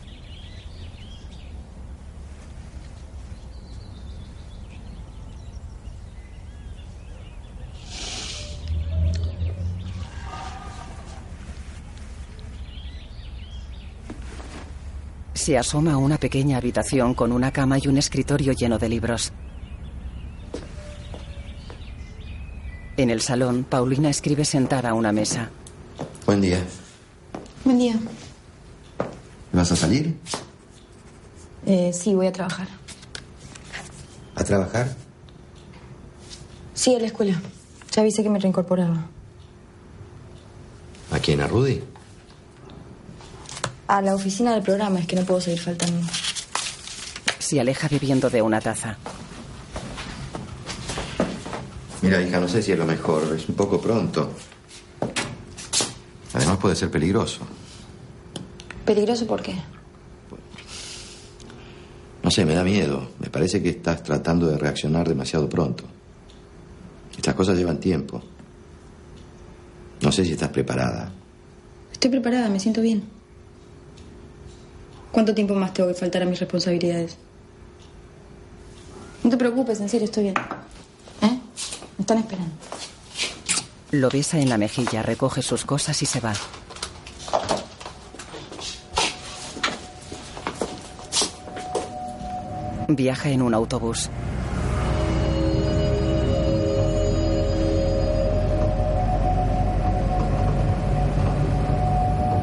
Se asoma a una pequeña habitación con una cama y un escritorio lleno de libros. En el salón, Paulina escribe sentada a una mesa. Buen día. Buen día. ¿Vas a salir? Eh, sí, voy a trabajar. ¿A trabajar? Sí, a la escuela. Ya avisé que me reincorporaba. ¿A quién? ¿A Rudy? A la oficina del programa, es que no puedo seguir faltando. Se aleja bebiendo de una taza. Mira, hija, no sé si es lo mejor. Es un poco pronto. Además puede ser peligroso. ¿Peligroso por qué? No sé, me da miedo. Me parece que estás tratando de reaccionar demasiado pronto. Estas cosas llevan tiempo. No sé si estás preparada. Estoy preparada, me siento bien. ¿Cuánto tiempo más tengo que faltar a mis responsabilidades? No te preocupes, en serio, estoy bien. ¿Eh? Me están esperando. Lo besa en la mejilla, recoge sus cosas y se va. Viaja en un autobús.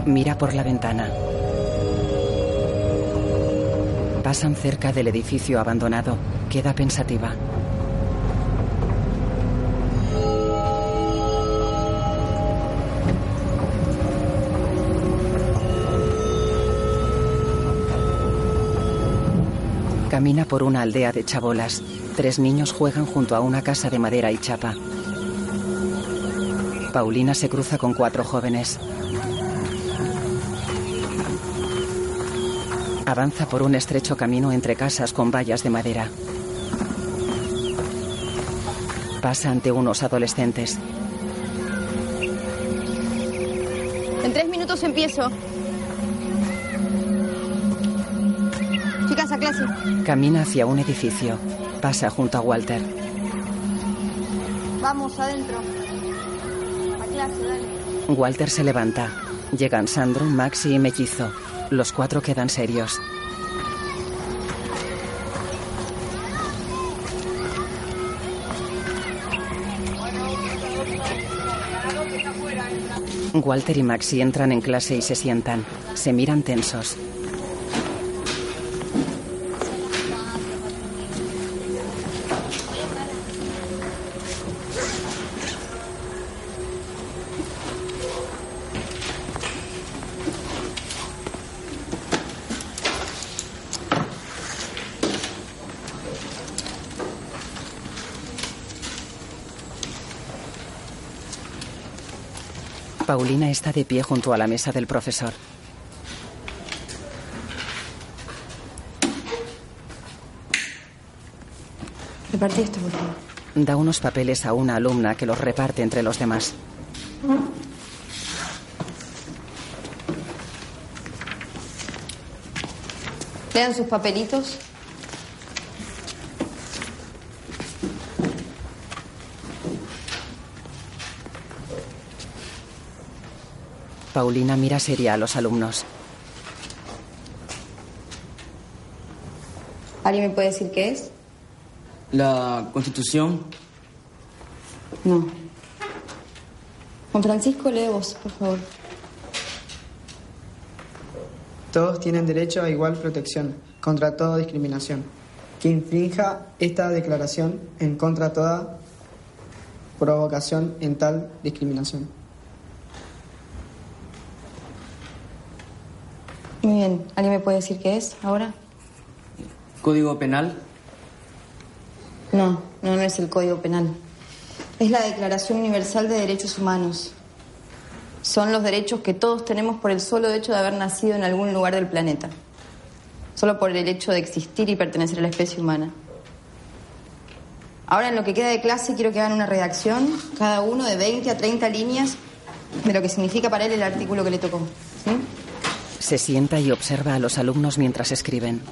Mira por la ventana. Pasan cerca del edificio abandonado. Queda pensativa. Camina por una aldea de chabolas. Tres niños juegan junto a una casa de madera y chapa. Paulina se cruza con cuatro jóvenes. Avanza por un estrecho camino entre casas con vallas de madera. Pasa ante unos adolescentes. En tres minutos empiezo. Chicas, a clase. Camina hacia un edificio. Pasa junto a Walter. Vamos, adentro. A clase, dale. Walter se levanta. Llegan Sandro, Maxi y Mellizo. Los cuatro quedan serios. Walter y Maxi entran en clase y se sientan. Se miran tensos. Paulina está de pie junto a la mesa del profesor. Repartí esto, por favor. Da unos papeles a una alumna que los reparte entre los demás. Lean sus papelitos. Paulina mira seria a los alumnos. ¿Alguien me puede decir qué es? La constitución. No. Juan Francisco, lee vos, por favor. Todos tienen derecho a igual protección contra toda discriminación. Que infrinja esta declaración en contra de toda provocación en tal discriminación. Muy bien. ¿Alguien me puede decir qué es ahora? Código penal. No, no, no es el Código Penal. Es la Declaración Universal de Derechos Humanos. Son los derechos que todos tenemos por el solo hecho de haber nacido en algún lugar del planeta. Solo por el hecho de existir y pertenecer a la especie humana. Ahora, en lo que queda de clase, quiero que hagan una redacción, cada uno de 20 a 30 líneas, de lo que significa para él el artículo que le tocó. ¿Sí? Se sienta y observa a los alumnos mientras escriben.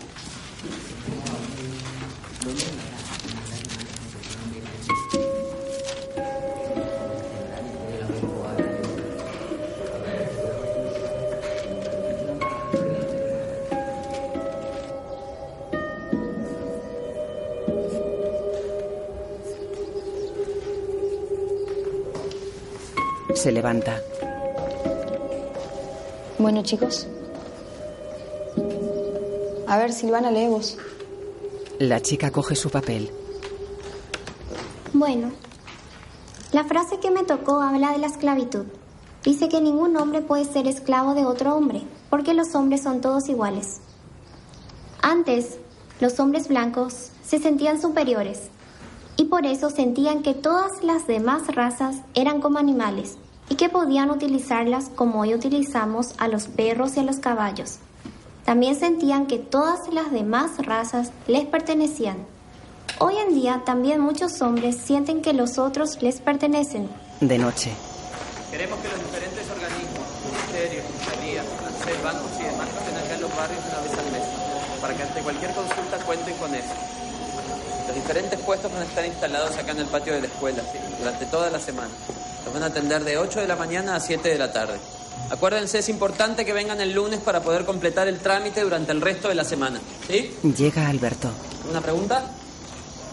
Se levanta. Bueno, chicos. A ver, Silvana, lee vos. La chica coge su papel. Bueno, la frase que me tocó habla de la esclavitud. Dice que ningún hombre puede ser esclavo de otro hombre, porque los hombres son todos iguales. Antes, los hombres blancos se sentían superiores y por eso sentían que todas las demás razas eran como animales y que podían utilizarlas como hoy utilizamos a los perros y a los caballos. También sentían que todas las demás razas les pertenecían. Hoy en día también muchos hombres sienten que los otros les pertenecen. De noche. Queremos que los diferentes organismos, ministerios, fiscalías, ANSES, bancos y demás estén acá en los barrios una vez al mes, para que ante cualquier consulta cuenten con eso. Los diferentes puestos van a estar instalados acá en el patio de la escuela, ¿sí? durante toda la semana. Los van a atender de 8 de la mañana a 7 de la tarde. Acuérdense, es importante que vengan el lunes para poder completar el trámite durante el resto de la semana. ¿Sí? Llega Alberto. ¿Una pregunta?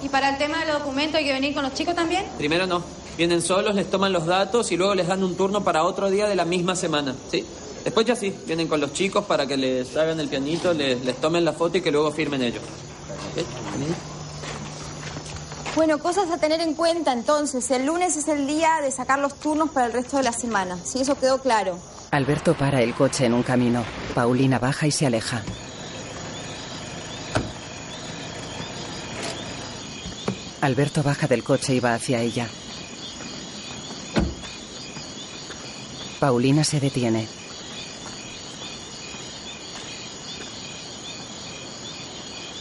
¿Y para el tema del documento hay que venir con los chicos también? Primero no. Vienen solos, les toman los datos y luego les dan un turno para otro día de la misma semana. ¿Sí? Después ya sí, vienen con los chicos para que les hagan el pianito, les, les tomen la foto y que luego firmen ellos. ¿Sí? Bueno, cosas a tener en cuenta entonces. El lunes es el día de sacar los turnos para el resto de la semana. Sí, eso quedó claro. Alberto para el coche en un camino. Paulina baja y se aleja. Alberto baja del coche y va hacia ella. Paulina se detiene.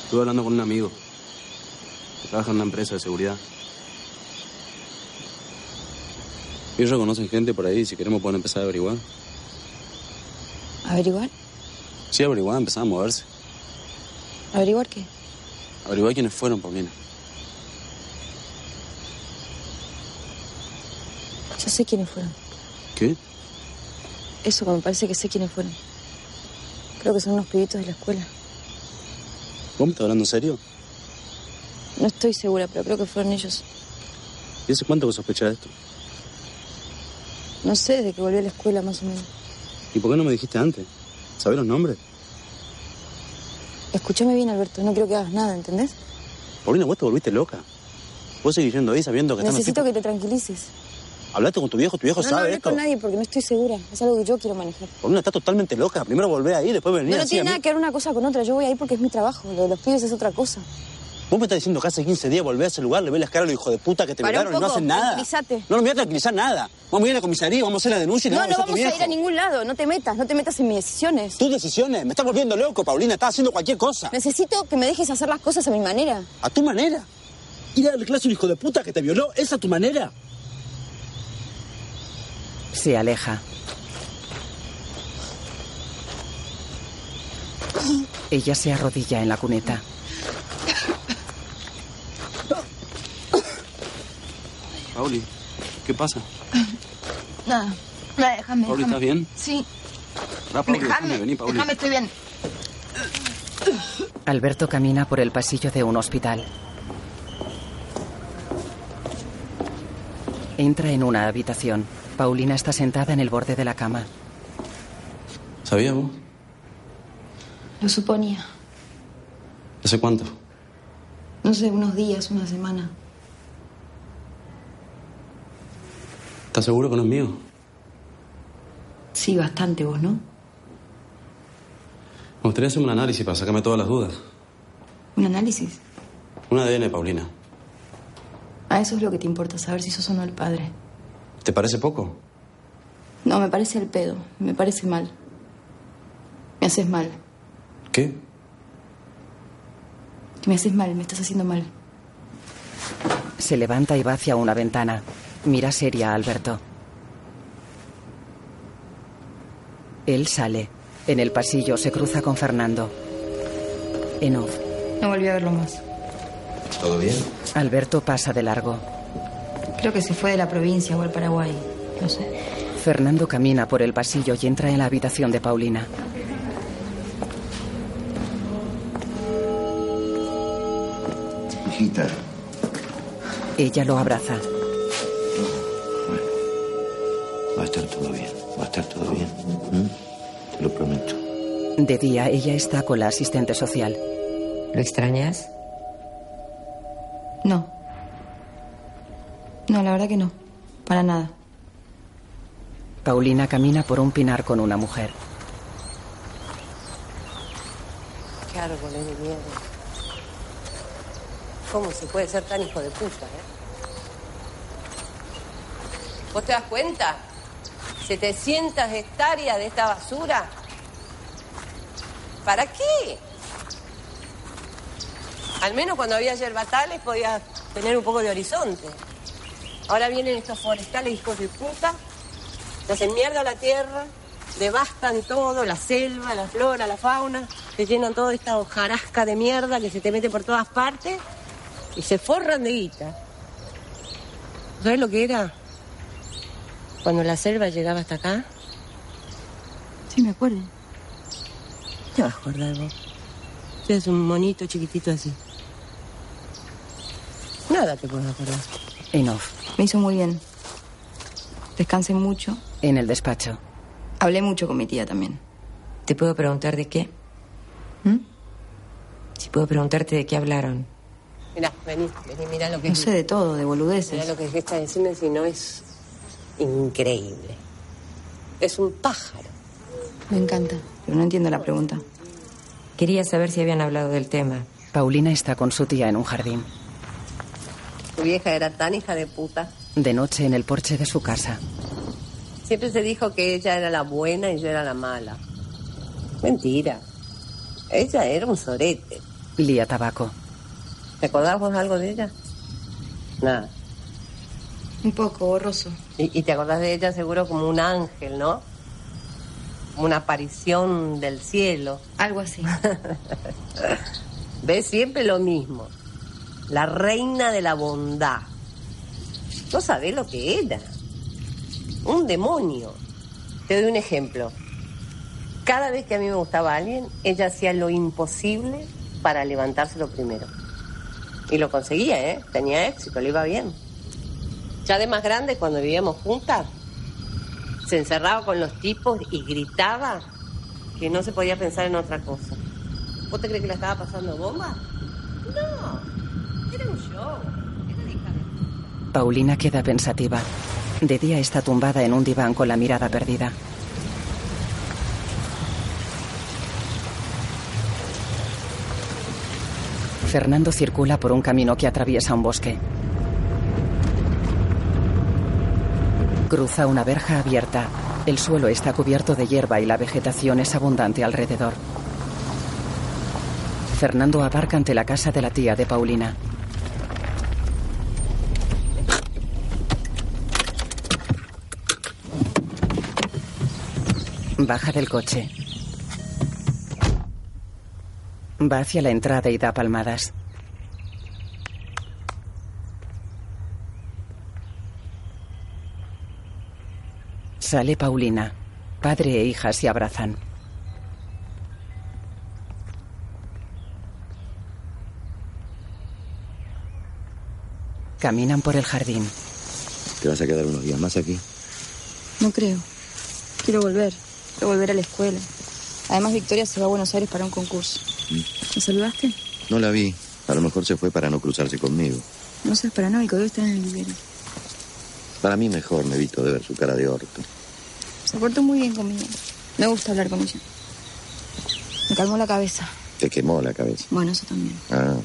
Estuve hablando con un amigo. Trabaja en una empresa de seguridad. Ellos conocen gente por ahí, si queremos pueden empezar a averiguar. ¿Averiguar? Sí, averiguar, empezar a moverse. ¿Averiguar qué? Averiguar quiénes fueron, Paulina. Yo sé quiénes fueron. ¿Qué? Eso que me parece que sé quiénes fueron. Creo que son unos pibitos de la escuela. ¿Vos me estás hablando en serio? No estoy segura, pero creo que fueron ellos. ¿Y hace cuánto que sospechas de esto? No sé, desde que volví a la escuela, más o menos. ¿Y por qué no me dijiste antes? ¿Sabés los nombres? Escúchame bien, Alberto. No quiero que hagas nada, ¿entendés? Paulina, vos te volviste loca. Vos seguís yendo ahí sabiendo que Necesito que te tranquilices. Hablaste con tu viejo, tu viejo no, no sabe hablé esto. con nadie porque no estoy segura. Es algo que yo quiero manejar. Paulina está totalmente loca. Primero volver ahí, después venir No, no así tiene a mí. nada que ver una cosa con otra. Yo voy ahí porque es mi trabajo. Lo de los pibes es otra cosa. Vos me estás diciendo que hace 15 días volvés a ese lugar, le ves las caras a los hijos de puta que te violaron y no hacen nada. No, no me voy a tranquilizar nada. Vamos a ir a la comisaría, vamos a hacer la denuncia y No, vamos no a vamos a tu a ir a ningún lado. No te metas, no te metas en mis decisiones. Tus decisiones, me estás volviendo loco, Paulina, estás haciendo cualquier cosa. Necesito que me dejes hacer las cosas a mi manera. ¿A tu manera? Ir a darle clase a un hijo de puta que te violó, ¿esa es tu manera? Se aleja. Ella se arrodilla en la cuneta. Pauli, ¿qué pasa? [laughs] Nada. Déjame. Pauli, ¿estás bien? Sí. Va, Pauli, déjame, vení, Pauli. Déjame, estoy bien. Alberto camina por el pasillo de un hospital. Entra en una habitación. Paulina está sentada en el borde de la cama. ¿Sabías vos? Lo suponía. ¿Hace cuánto? No sé, unos días, una semana. ¿Estás seguro que no es mío? Sí, bastante vos, ¿no? Me gustaría hacerme un análisis para sacarme todas las dudas. ¿Un análisis? Un ADN, Paulina. A eso es lo que te importa, saber si sos o no el padre. ¿Te parece poco? No, me parece el pedo. Me parece mal. Me haces mal. ¿Qué? Me haces mal, me estás haciendo mal. Se levanta y va hacia una ventana. Mira seria a Alberto. Él sale. En el pasillo se cruza con Fernando. En off, No volví a verlo más. ¿Todo bien? Alberto pasa de largo. Creo que se fue de la provincia o al Paraguay. No sé. Fernando camina por el pasillo y entra en la habitación de Paulina. Hijita, Ella lo abraza. Estar todo bien. Va a estar todo bien. Te lo prometo. De día, ella está con la asistente social. ¿Lo extrañas? No. No, la verdad que no. Para nada. Paulina camina por un pinar con una mujer. Qué árboles de mierda. ¿Cómo se puede ser tan hijo de puta, eh? ¿Vos te das cuenta? 700 hectáreas de esta basura. ¿Para qué? Al menos cuando había yerbatales podías tener un poco de horizonte. Ahora vienen estos forestales hijos de puta Te hacen mierda la tierra, devastan todo, la selva, la flora, la fauna, te llenan toda esta hojarasca de mierda que se te mete por todas partes y se forran de guita. ¿Sabes lo que era? Cuando la selva llegaba hasta acá. Sí, me acuerdo. Te vas a acordar vos. Tú eres un monito chiquitito así. Nada te puedo acordar. En off. Me hizo muy bien. Descansé mucho. En el despacho. Hablé mucho con mi tía también. ¿Te puedo preguntar de qué? ¿Mm? Si puedo preguntarte de qué hablaron. Mirá, vení, vení, mirá lo que No sé de todo, de boludeces. Mirá lo que está diciendo si no es increíble. Es un pájaro. Me encanta, pero no entiendo la pregunta. Quería saber si habían hablado del tema. Paulina está con su tía en un jardín. Tu vieja era tan hija de puta. De noche en el porche de su casa. Siempre se dijo que ella era la buena y yo era la mala. Mentira. Ella era un sorete. Lía tabaco. ¿Te acordás vos algo de ella? Nada. Un poco borroso. Y, y te acordás de ella seguro como un ángel, ¿no? Como una aparición del cielo. Algo así. [laughs] Ves siempre lo mismo. La reina de la bondad. No sabés lo que era. Un demonio. Te doy un ejemplo. Cada vez que a mí me gustaba alguien, ella hacía lo imposible para levantárselo primero. Y lo conseguía, ¿eh? Tenía éxito, le iba bien. Ya de más grande, cuando vivíamos juntas, se encerraba con los tipos y gritaba que no se podía pensar en otra cosa. ¿Vos te crees que la estaba pasando bomba? No, era un show. Paulina queda pensativa. De día está tumbada en un diván con la mirada perdida. Fernando circula por un camino que atraviesa un bosque. Cruza una verja abierta. El suelo está cubierto de hierba y la vegetación es abundante alrededor. Fernando aparca ante la casa de la tía de Paulina. Baja del coche. Va hacia la entrada y da palmadas. Sale Paulina. Padre e hija se abrazan. Caminan por el jardín. ¿Te vas a quedar unos días más aquí? No creo. Quiero volver. Quiero volver a la escuela. Además, Victoria se va a Buenos Aires para un concurso. ¿Me saludaste? No la vi. A lo mejor se fue para no cruzarse conmigo. No seas paranoico, debe estar en el vivero. Para mí mejor me evito de ver su cara de orto. Se portó muy bien conmigo. Me gusta hablar con ella. Me calmó la cabeza. Te quemó la cabeza. Bueno, eso también. Ah.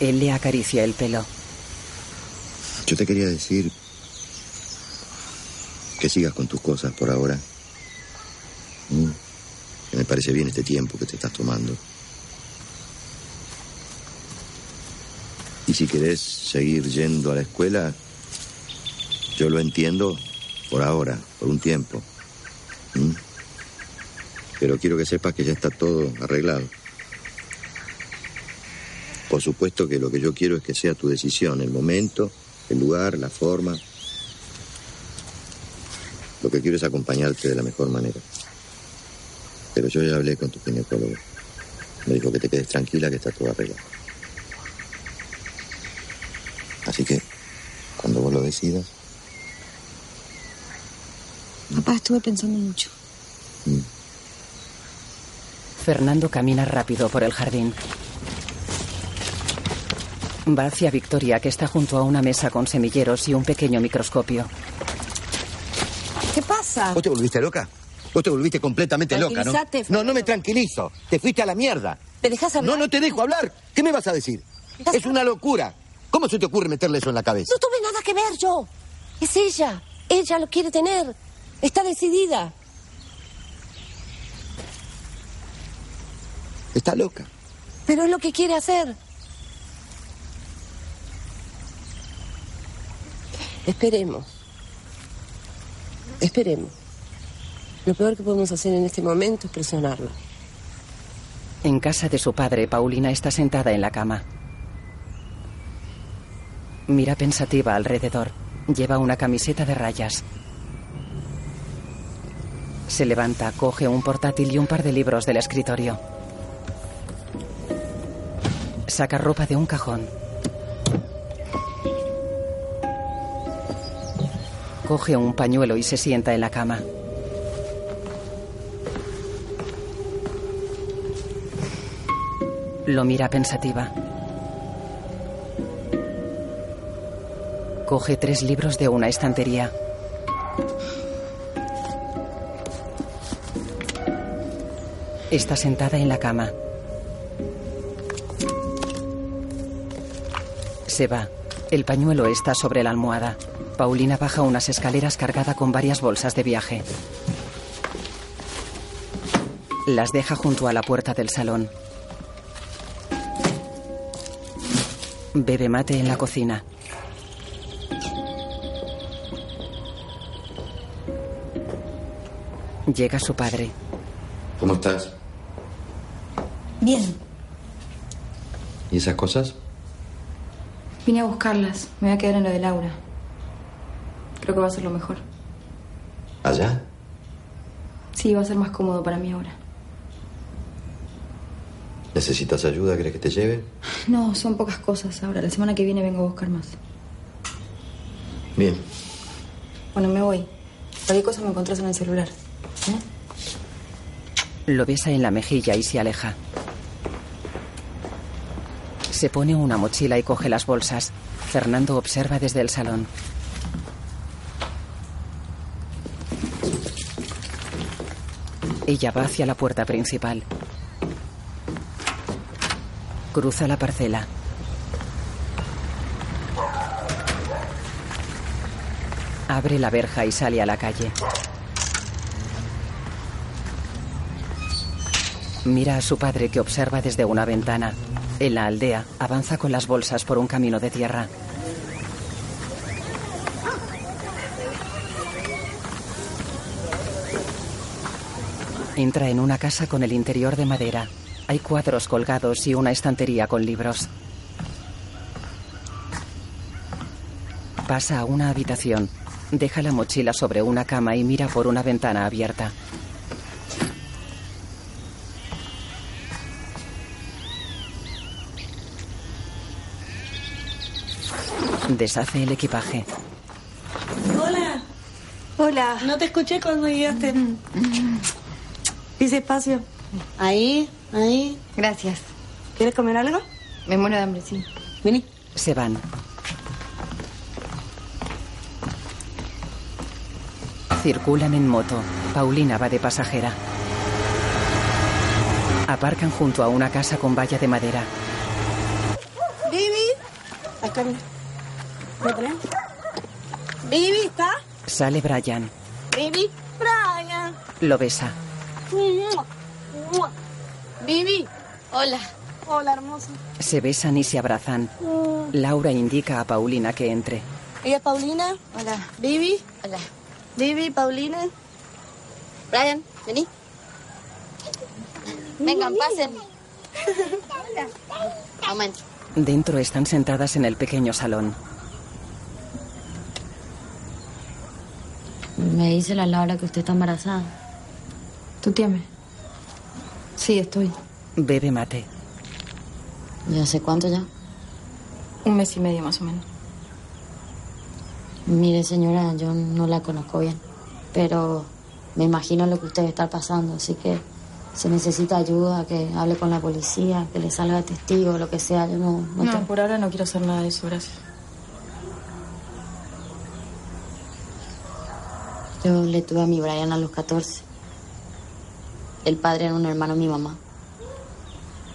Él le acaricia el pelo. Yo te quería decir que sigas con tus cosas por ahora. Mm. Que me parece bien este tiempo que te estás tomando. Y si querés seguir yendo a la escuela, yo lo entiendo por ahora, por un tiempo. Mm. Pero quiero que sepas que ya está todo arreglado. Por supuesto que lo que yo quiero es que sea tu decisión, el momento, el lugar, la forma. Lo que quiero es acompañarte de la mejor manera. Pero yo ya hablé con tu ginecólogo. Me dijo que te quedes tranquila, que está todo arreglado. Así que, cuando vos lo decidas, Papá, estuve pensando mucho. Fernando camina rápido por el jardín. Va hacia Victoria, que está junto a una mesa con semilleros y un pequeño microscopio. ¿Qué pasa? ¿Vos te volviste loca? Vos te volviste completamente loca, ¿no? No, no me tranquilizo. Te fuiste a la mierda. ¿Me dejas hablar? No, no te dejo hablar. ¿Qué me vas a decir? Es una locura. ¿Cómo se te ocurre meterle eso en la cabeza? No tuve nada que ver yo. Es ella. Ella lo quiere tener. Está decidida. Está loca. Pero es lo que quiere hacer. Esperemos. Esperemos. Lo peor que podemos hacer en este momento es presionarlo. En casa de su padre, Paulina está sentada en la cama. Mira pensativa alrededor. Lleva una camiseta de rayas. Se levanta, coge un portátil y un par de libros del escritorio. Saca ropa de un cajón. Coge un pañuelo y se sienta en la cama. Lo mira pensativa. Coge tres libros de una estantería. Está sentada en la cama. Se va. El pañuelo está sobre la almohada. Paulina baja unas escaleras cargada con varias bolsas de viaje. Las deja junto a la puerta del salón. Bebe mate en la cocina. Llega su padre. ¿Cómo estás? Bien. ¿Y esas cosas? Vine a buscarlas. Me voy a quedar en lo de Laura. Creo que va a ser lo mejor. ¿Allá? Sí, va a ser más cómodo para mí ahora. ¿Necesitas ayuda? ¿Crees que te lleve? [laughs] No, son pocas cosas ahora. La semana que viene vengo a buscar más. Bien. Bueno, me voy. Cualquier cosa me encontrás en el celular. ¿Eh? Lo besa en la mejilla y se aleja. Se pone una mochila y coge las bolsas. Fernando observa desde el salón. Ella va hacia la puerta principal. Cruza la parcela. Abre la verja y sale a la calle. Mira a su padre que observa desde una ventana. En la aldea avanza con las bolsas por un camino de tierra. Entra en una casa con el interior de madera. Hay cuadros colgados y una estantería con libros. Pasa a una habitación. Deja la mochila sobre una cama y mira por una ventana abierta. Deshace el equipaje. Hola. Hola. No te escuché cuando llegaste. Dice espacio. Ahí, ahí. Gracias. ¿Quieres comer algo? Me muero de hambre, sí. Vení. Se van. Circulan en moto. Paulina va de pasajera. Aparcan junto a una casa con valla de madera. Vivi. Acá. Vivi, ¿está? Sale Brian. Vivi. Brian. Lo besa. Vivi. Hola. Hola, hermosa. Se besan y se abrazan. Mm. Laura indica a Paulina que entre. ¿Ella es Paulina? Hola. Vivi. Hola. Vivi, Paulina. Brian, vení. Vengan, pasen. [laughs] Aumento. Dentro están sentadas en el pequeño salón. Me dice la Laura que usted está embarazada. ¿Tú tienes? Sí, estoy. Bebe mate. ¿Y hace cuánto ya? Un mes y medio más o menos. Mire, señora, yo no la conozco bien, pero me imagino lo que usted está pasando, así que si necesita ayuda, que hable con la policía, que le salga testigo, lo que sea, yo no... No, No, tengo- por ahora no quiero hacer nada de eso, gracias. Yo le tuve a mi Brian a los 14. El padre era un hermano de mi mamá.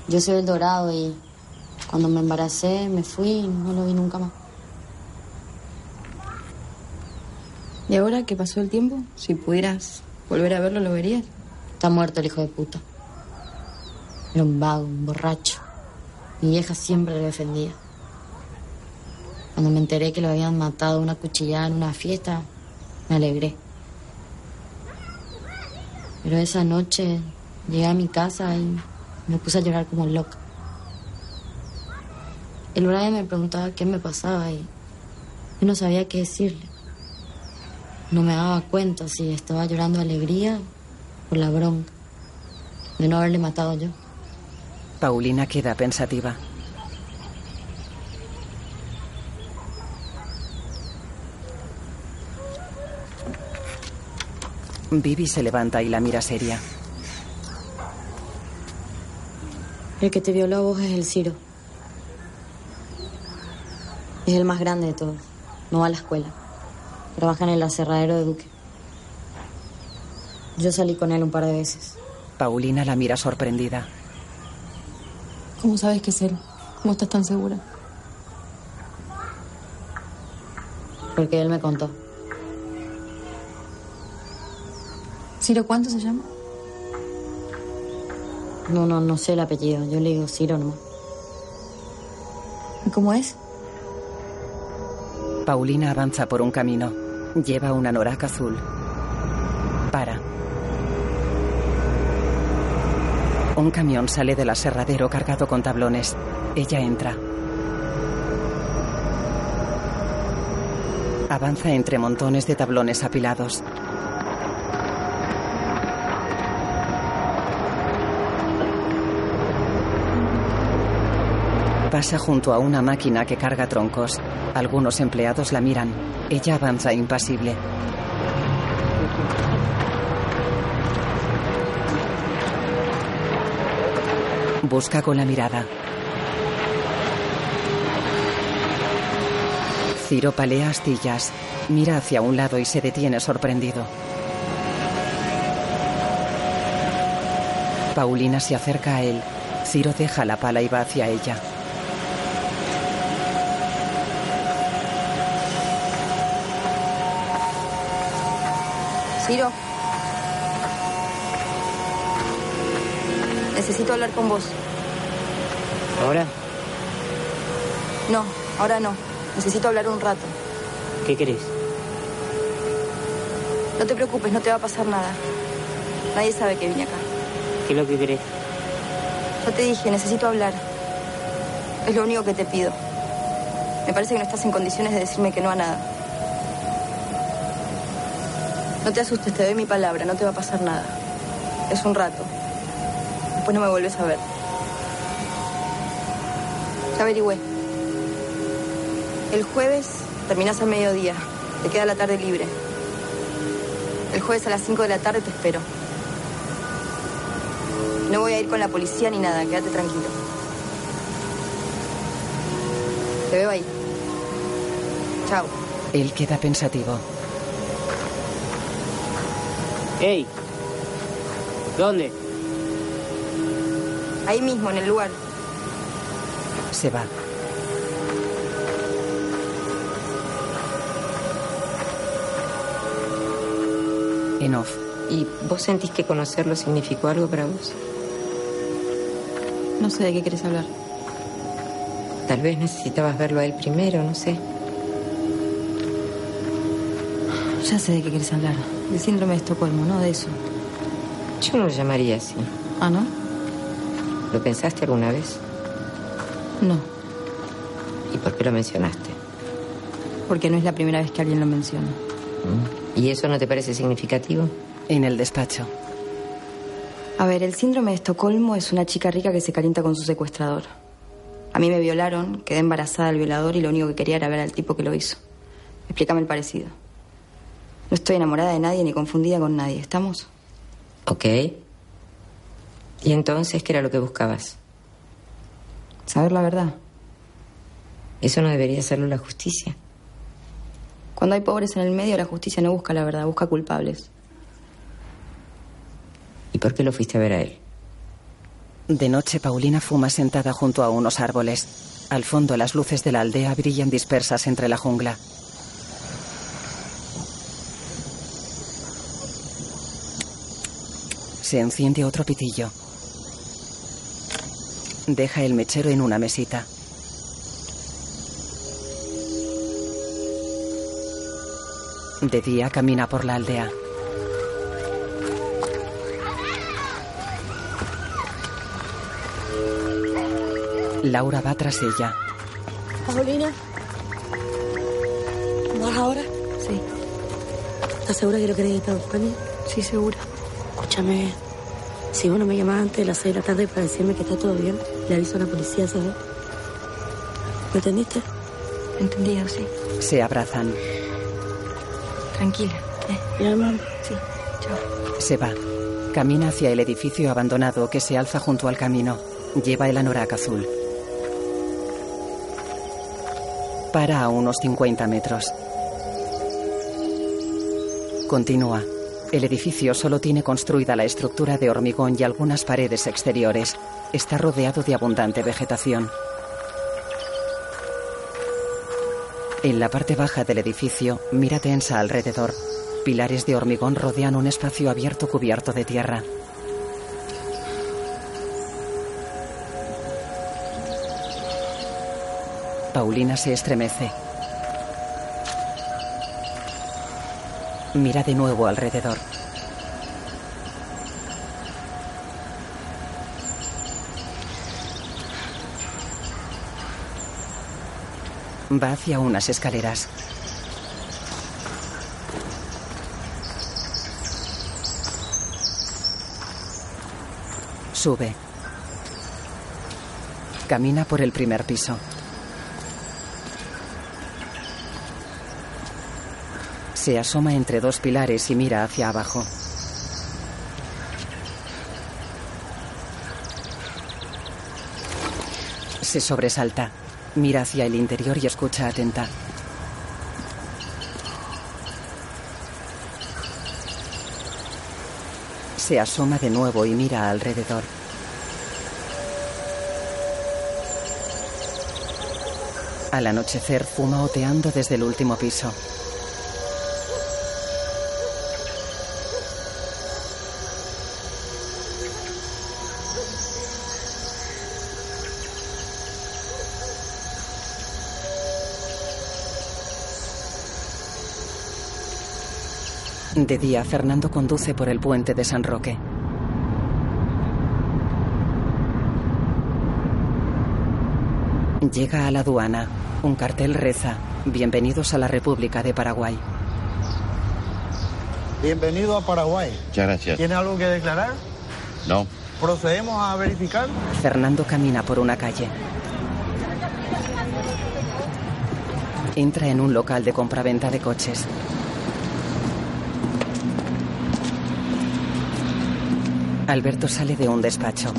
Yo soy el dorado y cuando me embaracé me fui y no lo vi nunca más. ¿Y ahora que pasó el tiempo? Si pudieras volver a verlo, ¿lo verías? Está muerto el hijo de puta. Era un vago, un borracho. Mi vieja siempre lo defendía. Cuando me enteré que lo habían matado una cuchillada en una fiesta, me alegré. Pero esa noche llegué a mi casa y me puse a llorar como loca. El Brian me preguntaba qué me pasaba y yo no sabía qué decirle. No me daba cuenta si estaba llorando alegría o la bronca de no haberle matado yo. Paulina queda pensativa. Vivi se levanta y la mira seria. El que te violó a vos es el Ciro. Es el más grande de todos. No va a la escuela. Trabaja en el aserradero de Duque. Yo salí con él un par de veces. Paulina la mira sorprendida. ¿Cómo sabes que es él? ¿Cómo estás tan segura? Porque él me contó. ¿Ciro cuánto se llama? No, no, no sé el apellido. Yo le digo Ciro nomás. ¿Y cómo es? Paulina avanza por un camino. Lleva una noraca azul. Para. Un camión sale del aserradero cargado con tablones. Ella entra. Avanza entre montones de tablones apilados. Pasa junto a una máquina que carga troncos. Algunos empleados la miran. Ella avanza impasible. Busca con la mirada. Ciro palea astillas. Mira hacia un lado y se detiene sorprendido. Paulina se acerca a él. Ciro deja la pala y va hacia ella. Ciro. Necesito hablar con vos. ¿Ahora? No, ahora no. Necesito hablar un rato. ¿Qué querés? No te preocupes, no te va a pasar nada. Nadie sabe que vine acá. ¿Qué es lo que querés? Ya te dije, necesito hablar. Es lo único que te pido. Me parece que no estás en condiciones de decirme que no a nada. No te asustes, te doy mi palabra, no te va a pasar nada. Es un rato. Después no me vuelves a ver. Ya averigüé. El jueves terminás al mediodía. Te queda la tarde libre. El jueves a las 5 de la tarde te espero. No voy a ir con la policía ni nada, quédate tranquilo. Te veo ahí. Chao. Él queda pensativo. ¡Ey! ¿Dónde? Ahí mismo, en el lugar. Se va. En off. ¿Y vos sentís que conocerlo significó algo para vos? No sé de qué quieres hablar. Tal vez necesitabas verlo a él primero, no sé. Ya sé de qué quieres hablar. Del síndrome de Estocolmo, ¿no? De eso. Yo no lo llamaría así. ¿Ah, no? ¿Lo pensaste alguna vez? No, ¿Y por qué lo mencionaste? porque no es la primera vez que alguien lo menciona. ¿Mm? ¿Y eso no te parece significativo? En el despacho. A ver, el síndrome de Estocolmo es una chica rica que se calienta con su secuestrador. A mí me violaron, quedé embarazada del violador y lo único que quería era ver al tipo que lo hizo. Explícame el parecido. No estoy enamorada de nadie ni confundida con nadie, ¿estamos? Ok. ¿Y entonces qué era lo que buscabas? Saber la verdad. Eso no debería hacerlo la justicia. Cuando hay pobres en el medio, la justicia no busca la verdad, busca culpables. ¿Y por qué lo fuiste a ver a él? De noche, Paulina fuma sentada junto a unos árboles. Al fondo, las luces de la aldea brillan dispersas entre la jungla. Se enciende otro pitillo. Deja el mechero en una mesita. De día camina por la aldea. Laura va tras ella. Paulina. ¿Vas ahora? Sí. ¿Estás segura que lo querés estar buscando? Sí, segura. Escúchame. Si vos no me llamás antes de las 6 de la tarde para decirme que está todo bien, le aviso a la policía, ¿sabes? ¿Me entendiste? Entendido, sí. Se abrazan. Tranquila. ¿eh? ¿Ya, mamá? Sí. Chao. Se va. Camina hacia el edificio abandonado que se alza junto al camino. Lleva el anorak azul. Para a unos 50 metros. Continúa. El edificio solo tiene construida la estructura de hormigón y algunas paredes exteriores. Está rodeado de abundante vegetación. En la parte baja del edificio, mira tensa alrededor. Pilares de hormigón rodean un espacio abierto cubierto de tierra. Paulina se estremece. Mira de nuevo alrededor. Va hacia unas escaleras. Sube. Camina por el primer piso. Se asoma entre dos pilares y mira hacia abajo. Se sobresalta. Mira hacia el interior y escucha atenta. Se asoma de nuevo y mira alrededor. Al anochecer fuma oteando desde el último piso. De día, Fernando conduce por el puente de San Roque. Llega a la aduana. Un cartel reza: Bienvenidos a la República de Paraguay. Bienvenido a Paraguay. Muchas gracias. ¿Tiene algo que declarar? No. Procedemos a verificar. Fernando camina por una calle. Entra en un local de compraventa de coches. Alberto sale de un despacho.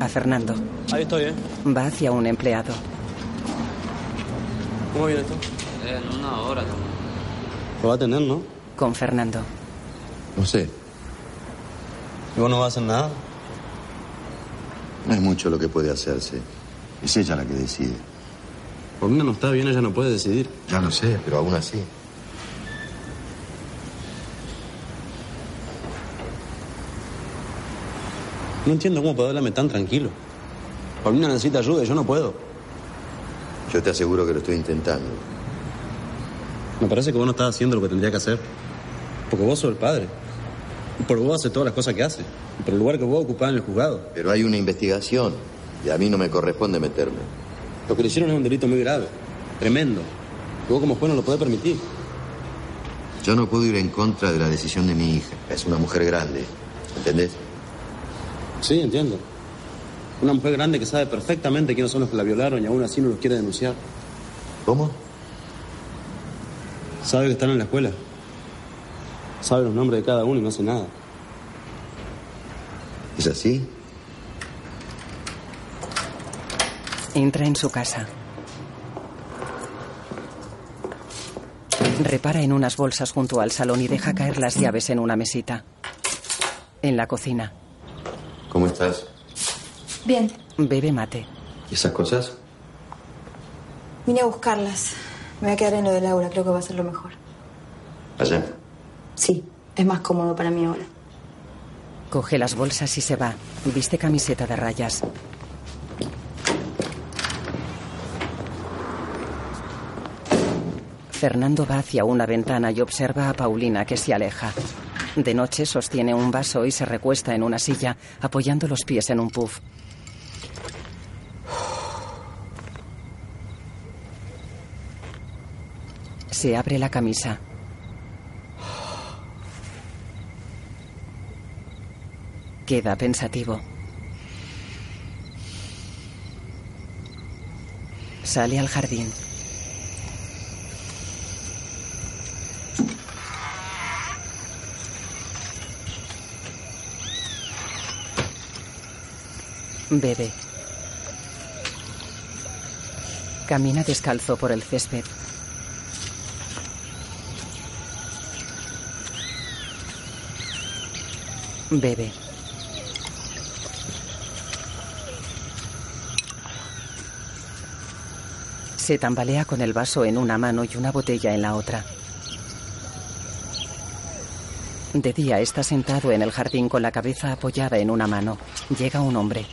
A Fernando. Ahí estoy, ¿eh? Va hacia un empleado. ¿Cómo viene esto? En una hora. Lo va a tener, ¿no? Con Fernando. No sé. ¿Y vos no vas a hacer nada? No es mucho lo que puede hacerse. Es ella la que decide. Paulina no está bien, ella no puede decidir. Ya lo sé, pero aún así. No entiendo cómo puedo hablarme tan tranquilo. Paulina necesita ayuda y yo no puedo. Yo te aseguro que lo estoy intentando. Me parece que vos no estás haciendo lo que tendría que hacer. Porque vos sos el padre. Por vos hace todas las cosas que hace. Y por el lugar que vos ocupás en el juzgado. Pero hay una investigación y a mí no me corresponde meterme. Lo que le hicieron es un delito muy grave. Tremendo. Que vos como juez no lo podés permitir. Yo no puedo ir en contra de la decisión de mi hija. Es una mujer grande. ¿Entendés? Sí, entiendo. Una mujer grande que sabe perfectamente quiénes son los que la violaron y aún así no los quiere denunciar. ¿Cómo? Sabe que están en la escuela. Sabe los nombres de cada uno y no hace nada. ¿Es así? Entra en su casa. Repara en unas bolsas junto al salón y deja caer las llaves en una mesita. En la cocina. ¿Cómo estás? Bien, Bebe mate. ¿Y esas cosas? vine a buscarlas. Me voy a quedar en lo de Laura, creo que va a ser lo mejor. Allá. Sí, es más cómodo para mí ahora. Coge las bolsas y se va. Viste camiseta de rayas. Fernando va hacia una ventana y observa a Paulina que se aleja. De noche sostiene un vaso y se recuesta en una silla, apoyando los pies en un puff. Se abre la camisa. Queda pensativo. Sale al jardín. Bebe. Camina descalzo por el césped. Bebe. Se tambalea con el vaso en una mano y una botella en la otra. De día está sentado en el jardín con la cabeza apoyada en una mano. Llega un hombre.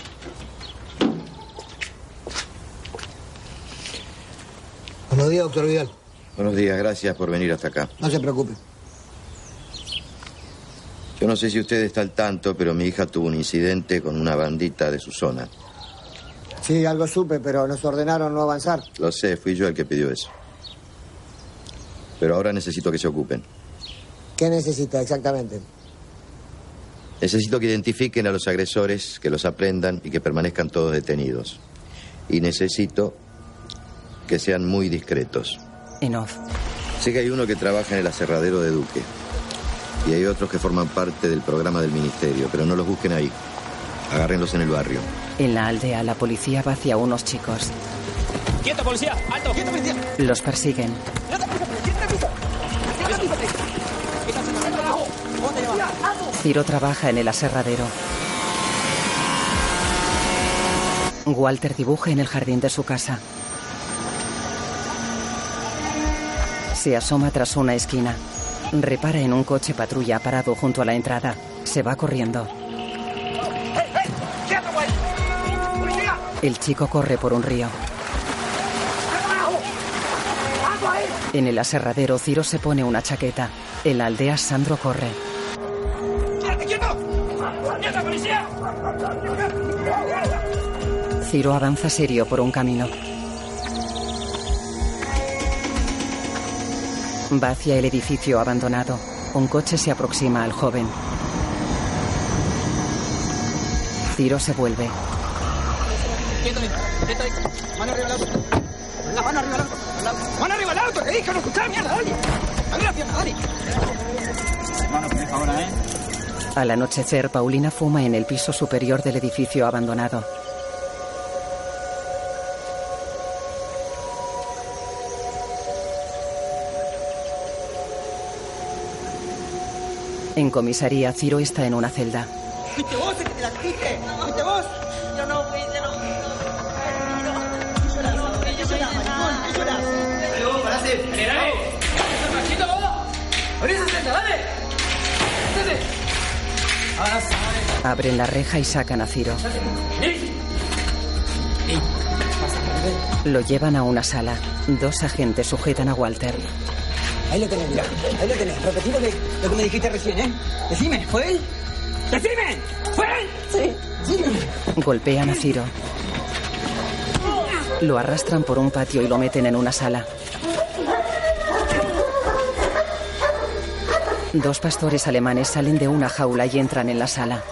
Buenos días, doctor Vidal. Buenos días, gracias por venir hasta acá. No se preocupe. Yo no sé si usted está al tanto, pero mi hija tuvo un incidente con una bandita de su zona. Sí, algo supe, pero nos ordenaron no avanzar. Lo sé, fui yo el que pidió eso. Pero ahora necesito que se ocupen. ¿Qué necesita exactamente? Necesito que identifiquen a los agresores, que los aprendan y que permanezcan todos detenidos. Y necesito que sean muy discretos. En off. Sé que hay uno que trabaja en el aserradero de Duque. Y hay otros que forman parte del programa del ministerio, pero no los busquen ahí. Agárrenlos en el barrio. En la aldea, la policía va hacia unos chicos. ¡Quieto, policía! ¡Alto! ¡Quieto, policía! Los persiguen. Ciro trabaja en el aserradero. Walter dibuja en el jardín de su casa. Se asoma tras una esquina. Repara en un coche patrulla parado junto a la entrada. Se va corriendo. El chico corre por un río. En el aserradero, Ciro se pone una chaqueta. En la aldea, Sandro corre. Ciro avanza serio por un camino. Va hacia el edificio abandonado. Un coche se aproxima al joven. Ciro se vuelve. ¡Mano arriba al auto! ¡La mano arriba al auto! ¡Mano arriba al auto! ¡Te dije no escuchar, mierda! ¡Dale! ¡Dale la pierna, dale! Hermano, por ahora, ¿eh? Al anochecer, Paulina fuma en el piso superior del edificio abandonado. En comisaría, Ciro está en una celda. ¡Fuiste vos el que te la dije! ¡Fuiste vos! Yo no fui, yo no. Abren la reja y sacan a Ciro. Lo llevan a una sala. Dos agentes sujetan a Walter. Ahí lo tenés, mira. Ahí lo tenés. Repetí lo que, lo que me dijiste recién, ¿eh? Decime, ¿fue él? ¡Decime! ¿Fue él? Sí. Sí. Golpean a Ciro. Lo arrastran por un patio y lo meten en una sala. Dos pastores alemanes salen de una jaula y entran en la sala.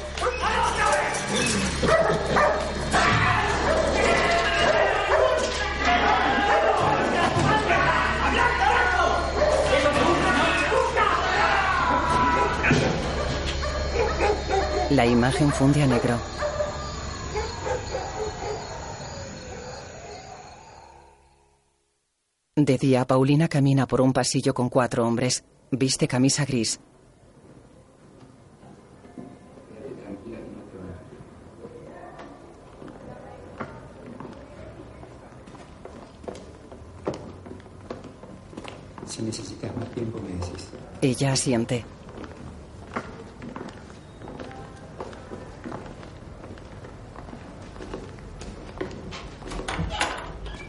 Imagen funde a negro. De día, Paulina camina por un pasillo con cuatro hombres. Viste camisa gris. Si necesitas más tiempo, me decís. Ella asiente.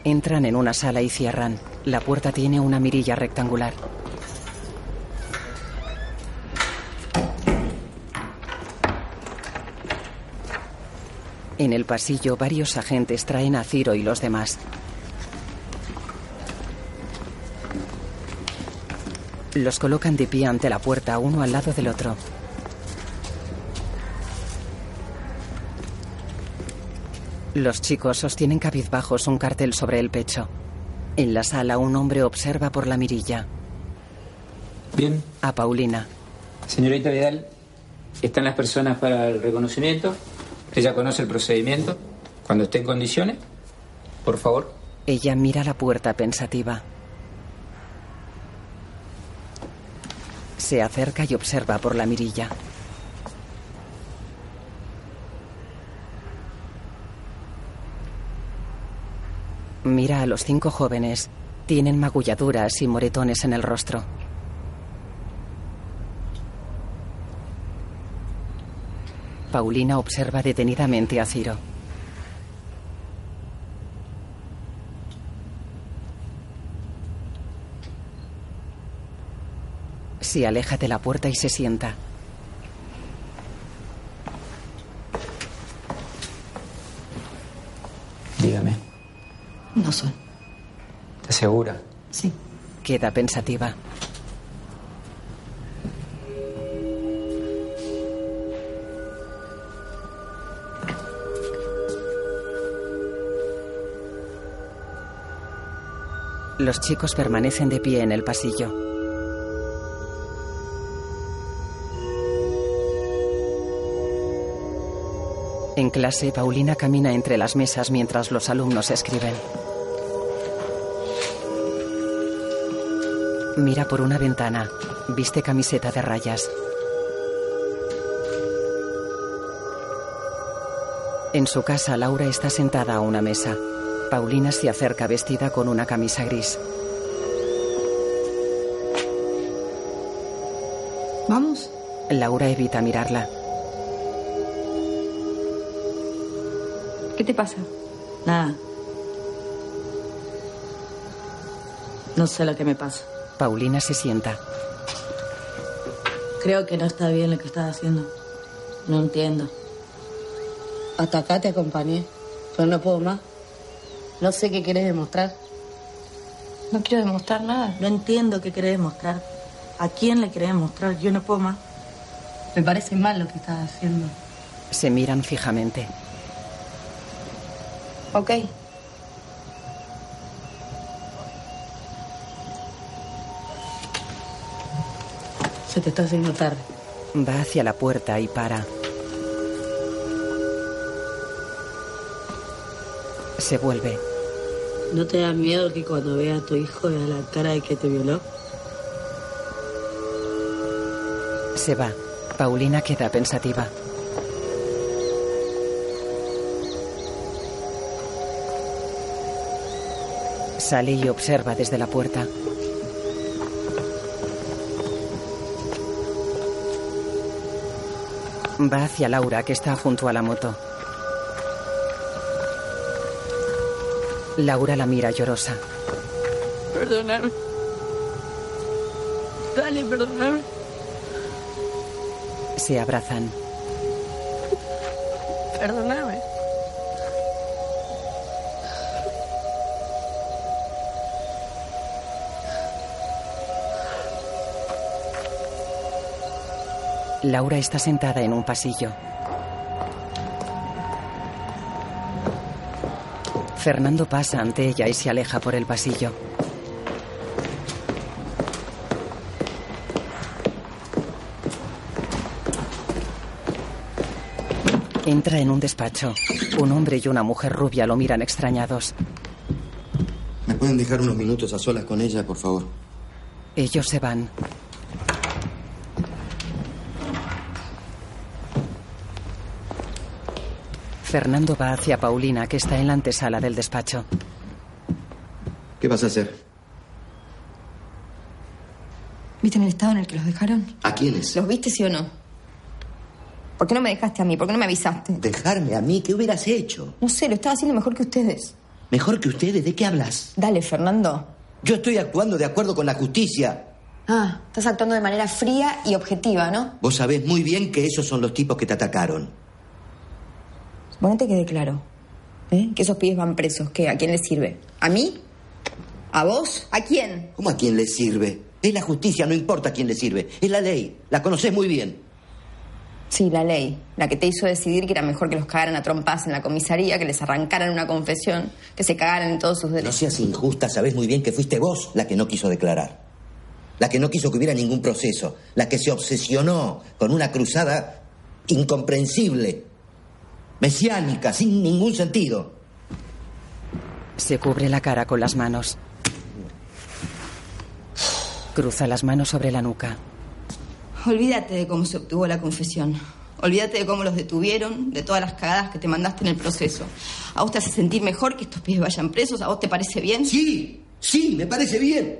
Entran en una sala y cierran. La puerta tiene una mirilla rectangular. En el pasillo, varios agentes traen a Ciro y los demás. Los colocan de pie ante la puerta, uno al lado del otro. Los chicos sostienen cabizbajos un cartel sobre el pecho. En la sala, un hombre observa por la mirilla. Bien. A Paulina. Señorita Vidal, están las personas para el reconocimiento. Ella conoce el procedimiento. Cuando esté en condiciones, por favor. Ella mira la puerta pensativa. Se acerca y observa por la mirilla. Mira a los cinco jóvenes. Tienen magulladuras y moretones en el rostro. Paulina observa detenidamente a Ciro. Se aleja de la puerta y se sienta. Dígame, No son. ¿estás segura? Sí. Queda pensativa. Los chicos permanecen de pie en el pasillo. En clase, Paulina camina entre las mesas mientras los alumnos escriben. Mira por una ventana. Viste camiseta de rayas. En su casa, Laura está sentada a una mesa. Paulina se acerca vestida con una camisa gris. ¿Vamos? Laura evita mirarla. ¿Qué te pasa? Nada. No sé lo que me pasa. Paulina se sienta. Creo que no está bien lo que estás haciendo. No entiendo. Hasta acá te acompañé, pero no puedo más. No sé qué querés demostrar. No quiero demostrar nada. No entiendo qué querés demostrar. ¿A quién le querés demostrar? Yo no puedo más. Me parece mal lo que estás haciendo. Se miran fijamente. Ok. Se te está haciendo tarde. Va hacia la puerta y para. Se vuelve. ¿No te da miedo que cuando vea a tu hijo vea la cara de que te violó? Se va. Paulina queda pensativa. Sale y observa desde la puerta. Va hacia Laura, que está junto a la moto. Laura la mira llorosa. Perdóname. Dale, perdóname. Se abrazan. Perdóname. Laura está sentada en un pasillo. Fernando pasa ante ella y se aleja por el pasillo. Entra en un despacho. Un hombre y una mujer rubia lo miran extrañados. ¿Me pueden dejar unos minutos a solas con ella, por favor? Ellos se van. Fernando va hacia Paulina, que está en la antesala del despacho. ¿Qué vas a hacer? ¿Viste en el estado en el que los dejaron? ¿A quiénes? ¿Los viste, sí o no? ¿Por qué no me dejaste a mí? ¿Por qué no me avisaste? ¿Dejarme a mí? ¿Qué hubieras hecho? No sé, lo estaba haciendo mejor que ustedes. ¿Mejor que ustedes? ¿De qué hablas? Dale, Fernando. Yo estoy actuando de acuerdo con la justicia. Ah, estás actuando de manera fría y objetiva, ¿no? Vos sabés muy bien que esos son los tipos que te atacaron. Suponete que quede claro. ¿eh? Que esos pibes van presos. ¿Qué? ¿A quién les sirve? ¿A mí? ¿A vos? ¿A quién? ¿Cómo a quién le sirve? Es la justicia, no importa a quién le sirve. Es la ley. La conocés muy bien. Sí, la ley. La que te hizo decidir que era mejor que los cagaran a trompas en la comisaría, que les arrancaran una confesión, que se cagaran en todos sus No derechos. seas injusta, sabés muy bien que fuiste vos la que no quiso declarar. La que no quiso que hubiera ningún proceso. La que se obsesionó con una cruzada incomprensible. Mesiánica, sin ningún sentido. Se cubre la cara con las manos. Cruza las manos sobre la nuca. Olvídate de cómo se obtuvo la confesión. Olvídate de cómo los detuvieron, de todas las cagadas que te mandaste en el proceso. ¿A vos te hace sentir mejor que estos pibes vayan presos? ¿A vos te parece bien? Sí, sí, me parece bien.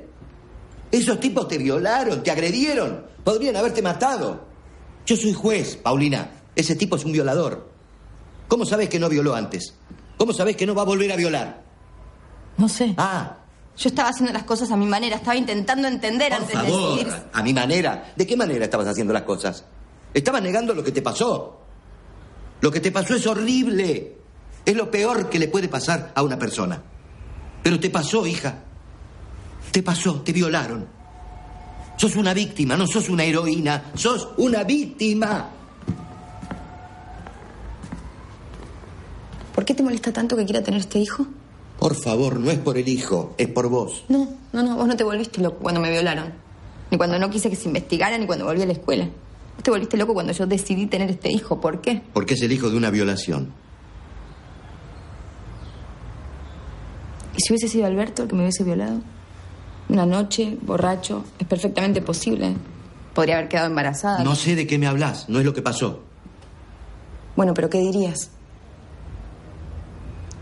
Esos tipos te violaron, te agredieron. Podrían haberte matado. Yo soy juez, Paulina. Ese tipo es un violador. ¿Cómo sabes que no violó antes? ¿Cómo sabes que no va a volver a violar? No sé. Ah, Yo estaba haciendo las cosas a mi manera, estaba intentando entender por antes favor, de decidir. a mi manera. ¿De qué manera estabas haciendo las cosas? Estabas negando lo que te pasó. Lo que te pasó es horrible. Es lo peor que le puede pasar a una persona. Pero te pasó, hija. Te pasó, te violaron. Sos una víctima, no sos una heroína, sos una víctima. ¿Por qué te molesta tanto que quiera tener este hijo? Por favor, no es por el hijo, es por vos. No, no, no, vos no te volviste loco cuando me violaron. Ni cuando no quise que se investigara, ni cuando volví a la escuela. Vos te volviste loco cuando yo decidí tener este hijo. ¿Por qué? Porque es el hijo de una violación. ¿Y si hubiese sido Alberto el que me hubiese violado? Una noche, borracho, es perfectamente posible. Podría haber quedado embarazada. No sé de qué me hablas, no es lo que pasó. Bueno, pero ¿qué dirías?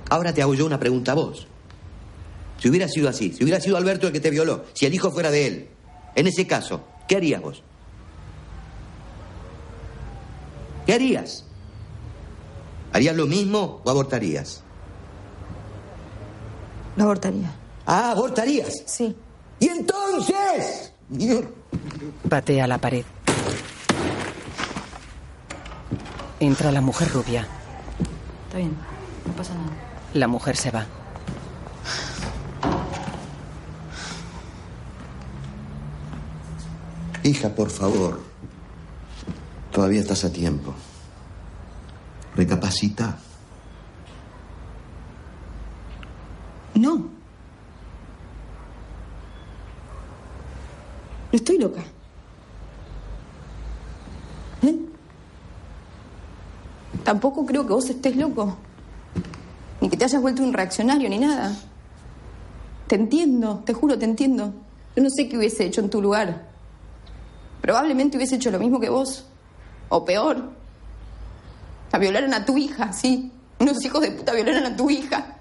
Ahora te hago yo una pregunta a vos. Si hubiera sido así, si hubiera sido Alberto el que te violó, si el hijo fuera de él, en ese caso, ¿qué harías vos? ¿Qué harías? ¿Harías lo mismo o abortarías? Lo abortaría. Ah, abortarías. Sí. ¿Y entonces? Patea la pared. Entra la mujer rubia. Está bien, no pasa nada. La mujer se va. Hija, por favor. Todavía estás a tiempo. Recapacita. No. No estoy loca. ¿Eh? Tampoco creo que vos estés loco. Ni que te hayas vuelto un reaccionario, ni nada. Te entiendo, te juro, te entiendo. Yo no sé qué hubiese hecho en tu lugar. Probablemente hubiese hecho lo mismo que vos. O peor. La violaron a tu hija, sí. Unos hijos de puta violaron a tu hija.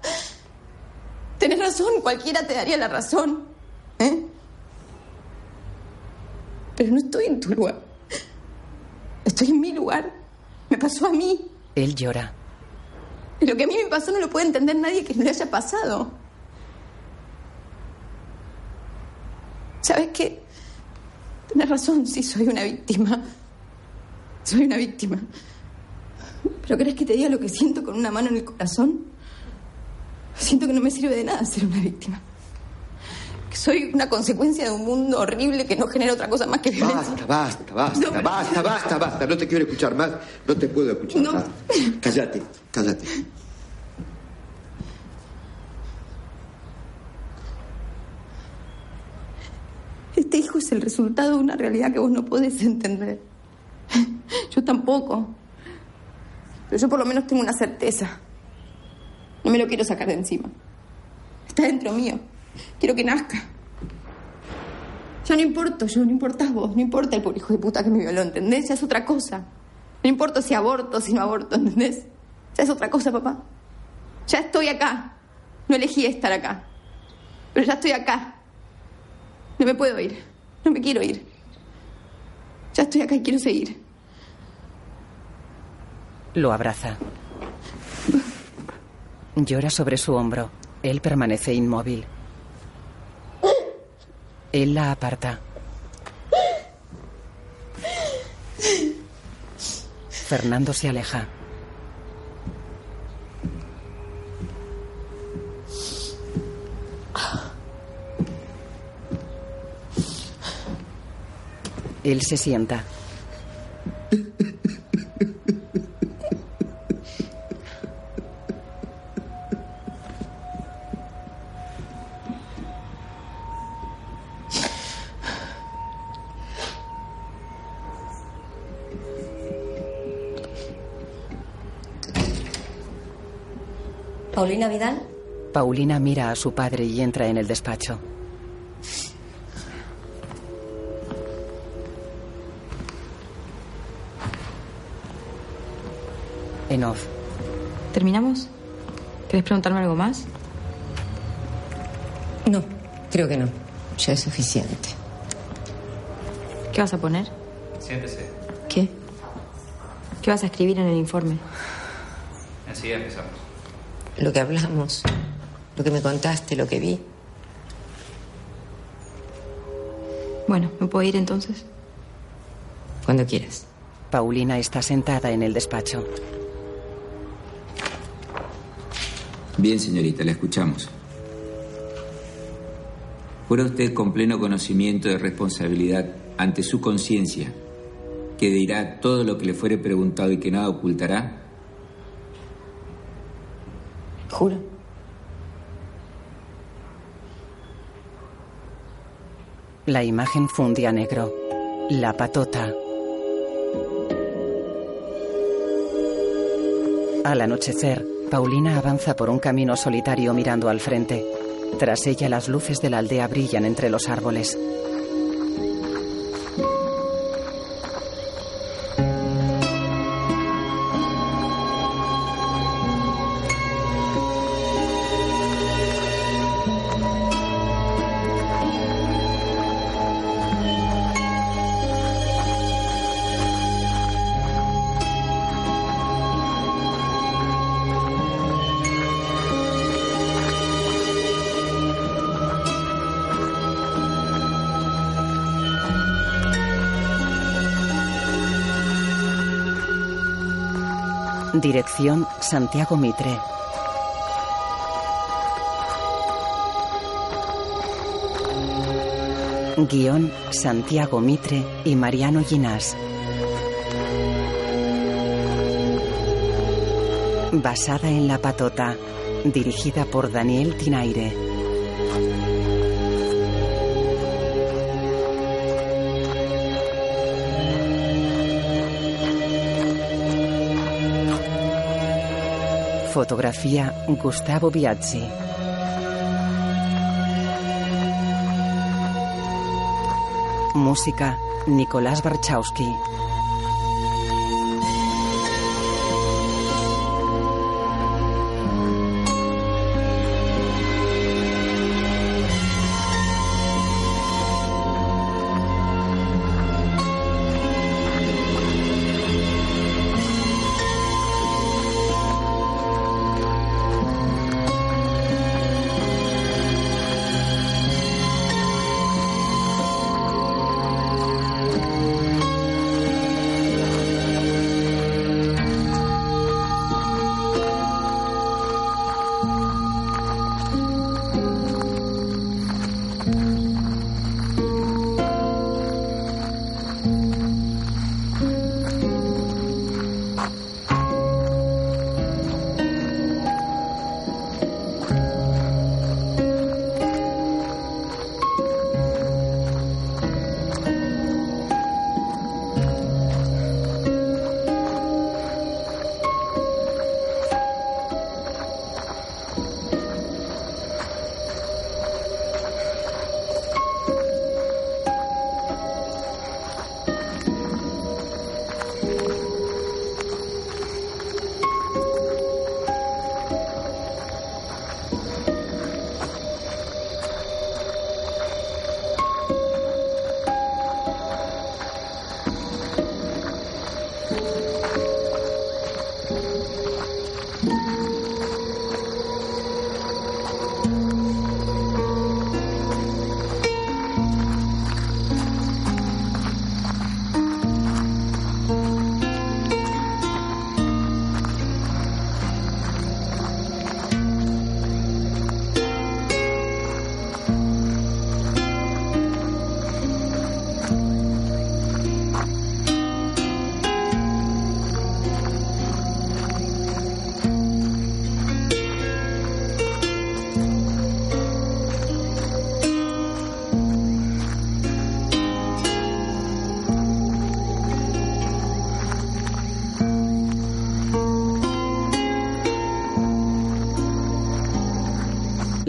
Tenés razón, cualquiera te daría la razón. ¿eh? Pero no estoy en tu lugar. Estoy en mi lugar. Me pasó a mí. Él llora. [laughs] Lo que a mí me pasó no lo puede entender nadie que no le haya pasado. ¿Sabes qué? Tienes razón, sí, soy una víctima. Soy una víctima. ¿Pero crees que te diga lo que siento con una mano en el corazón? Siento que no me sirve de nada ser una víctima. Soy una consecuencia de un mundo horrible que no genera otra cosa más que violencia. Basta, basta, basta, No, basta, basta, basta. No te quiero escuchar más. No te puedo escuchar No. más. Cállate, cállate. Este hijo es el resultado de una realidad que vos no podés entender. Yo tampoco. Pero yo por lo menos tengo una certeza. No me lo quiero sacar de encima. Está dentro mío. Quiero que nazca. Ya no importo yo, no importás vos, no importa el pobre hijo de puta que me violó, ¿entendés? Ya es otra cosa. No importa si aborto, si no aborto, ¿entendés? Ya es otra cosa, papá. Ya estoy acá. No elegí estar acá. Pero ya estoy acá. No me puedo ir. No me quiero ir. Ya estoy acá y quiero seguir. Lo abraza. Llora sobre su hombro. Él permanece inmóvil. Él la aparta. Fernando se aleja. Él se sienta. Paulina Vidal. Paulina mira a su padre y entra en el despacho. En off. ¿Terminamos? ¿Querés preguntarme algo más? No, creo que no. Ya es suficiente. ¿Qué vas a poner? Siéntese. ¿Qué? ¿Qué vas a escribir en el informe? Así empezamos. Lo que hablamos, lo que me contaste, lo que vi. Bueno, ¿me puedo ir entonces? Cuando quieras. Paulina está sentada en el despacho. Bien, señorita, la escuchamos. ¿Jura usted con pleno conocimiento de responsabilidad ante su conciencia que dirá todo lo que le fuere preguntado y que nada ocultará? La imagen funde a negro. La patota. Al anochecer, Paulina avanza por un camino solitario mirando al frente. Tras ella las luces de la aldea brillan entre los árboles. Dirección Santiago Mitre. Guión Santiago Mitre y Mariano Ginás. Basada en La Patota. Dirigida por Daniel Tinaire. Fotografía Gustavo Biazzi. Música Nicolás Barchowski.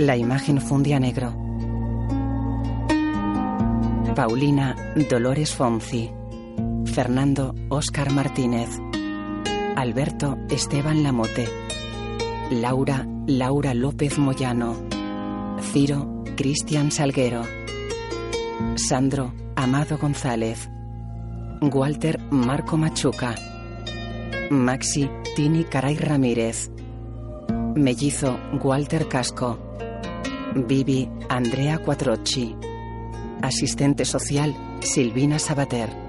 La imagen funde a negro. Paulina Dolores Fonzi. Fernando Óscar Martínez. Alberto Esteban Lamote. Laura Laura López Moyano. Ciro Cristian Salguero. Sandro Amado González. Walter Marco Machuca. Maxi Tini Caray Ramírez. Mellizo Walter Casco. Vivi Andrea Cuatrochi. Asistente social Silvina Sabater.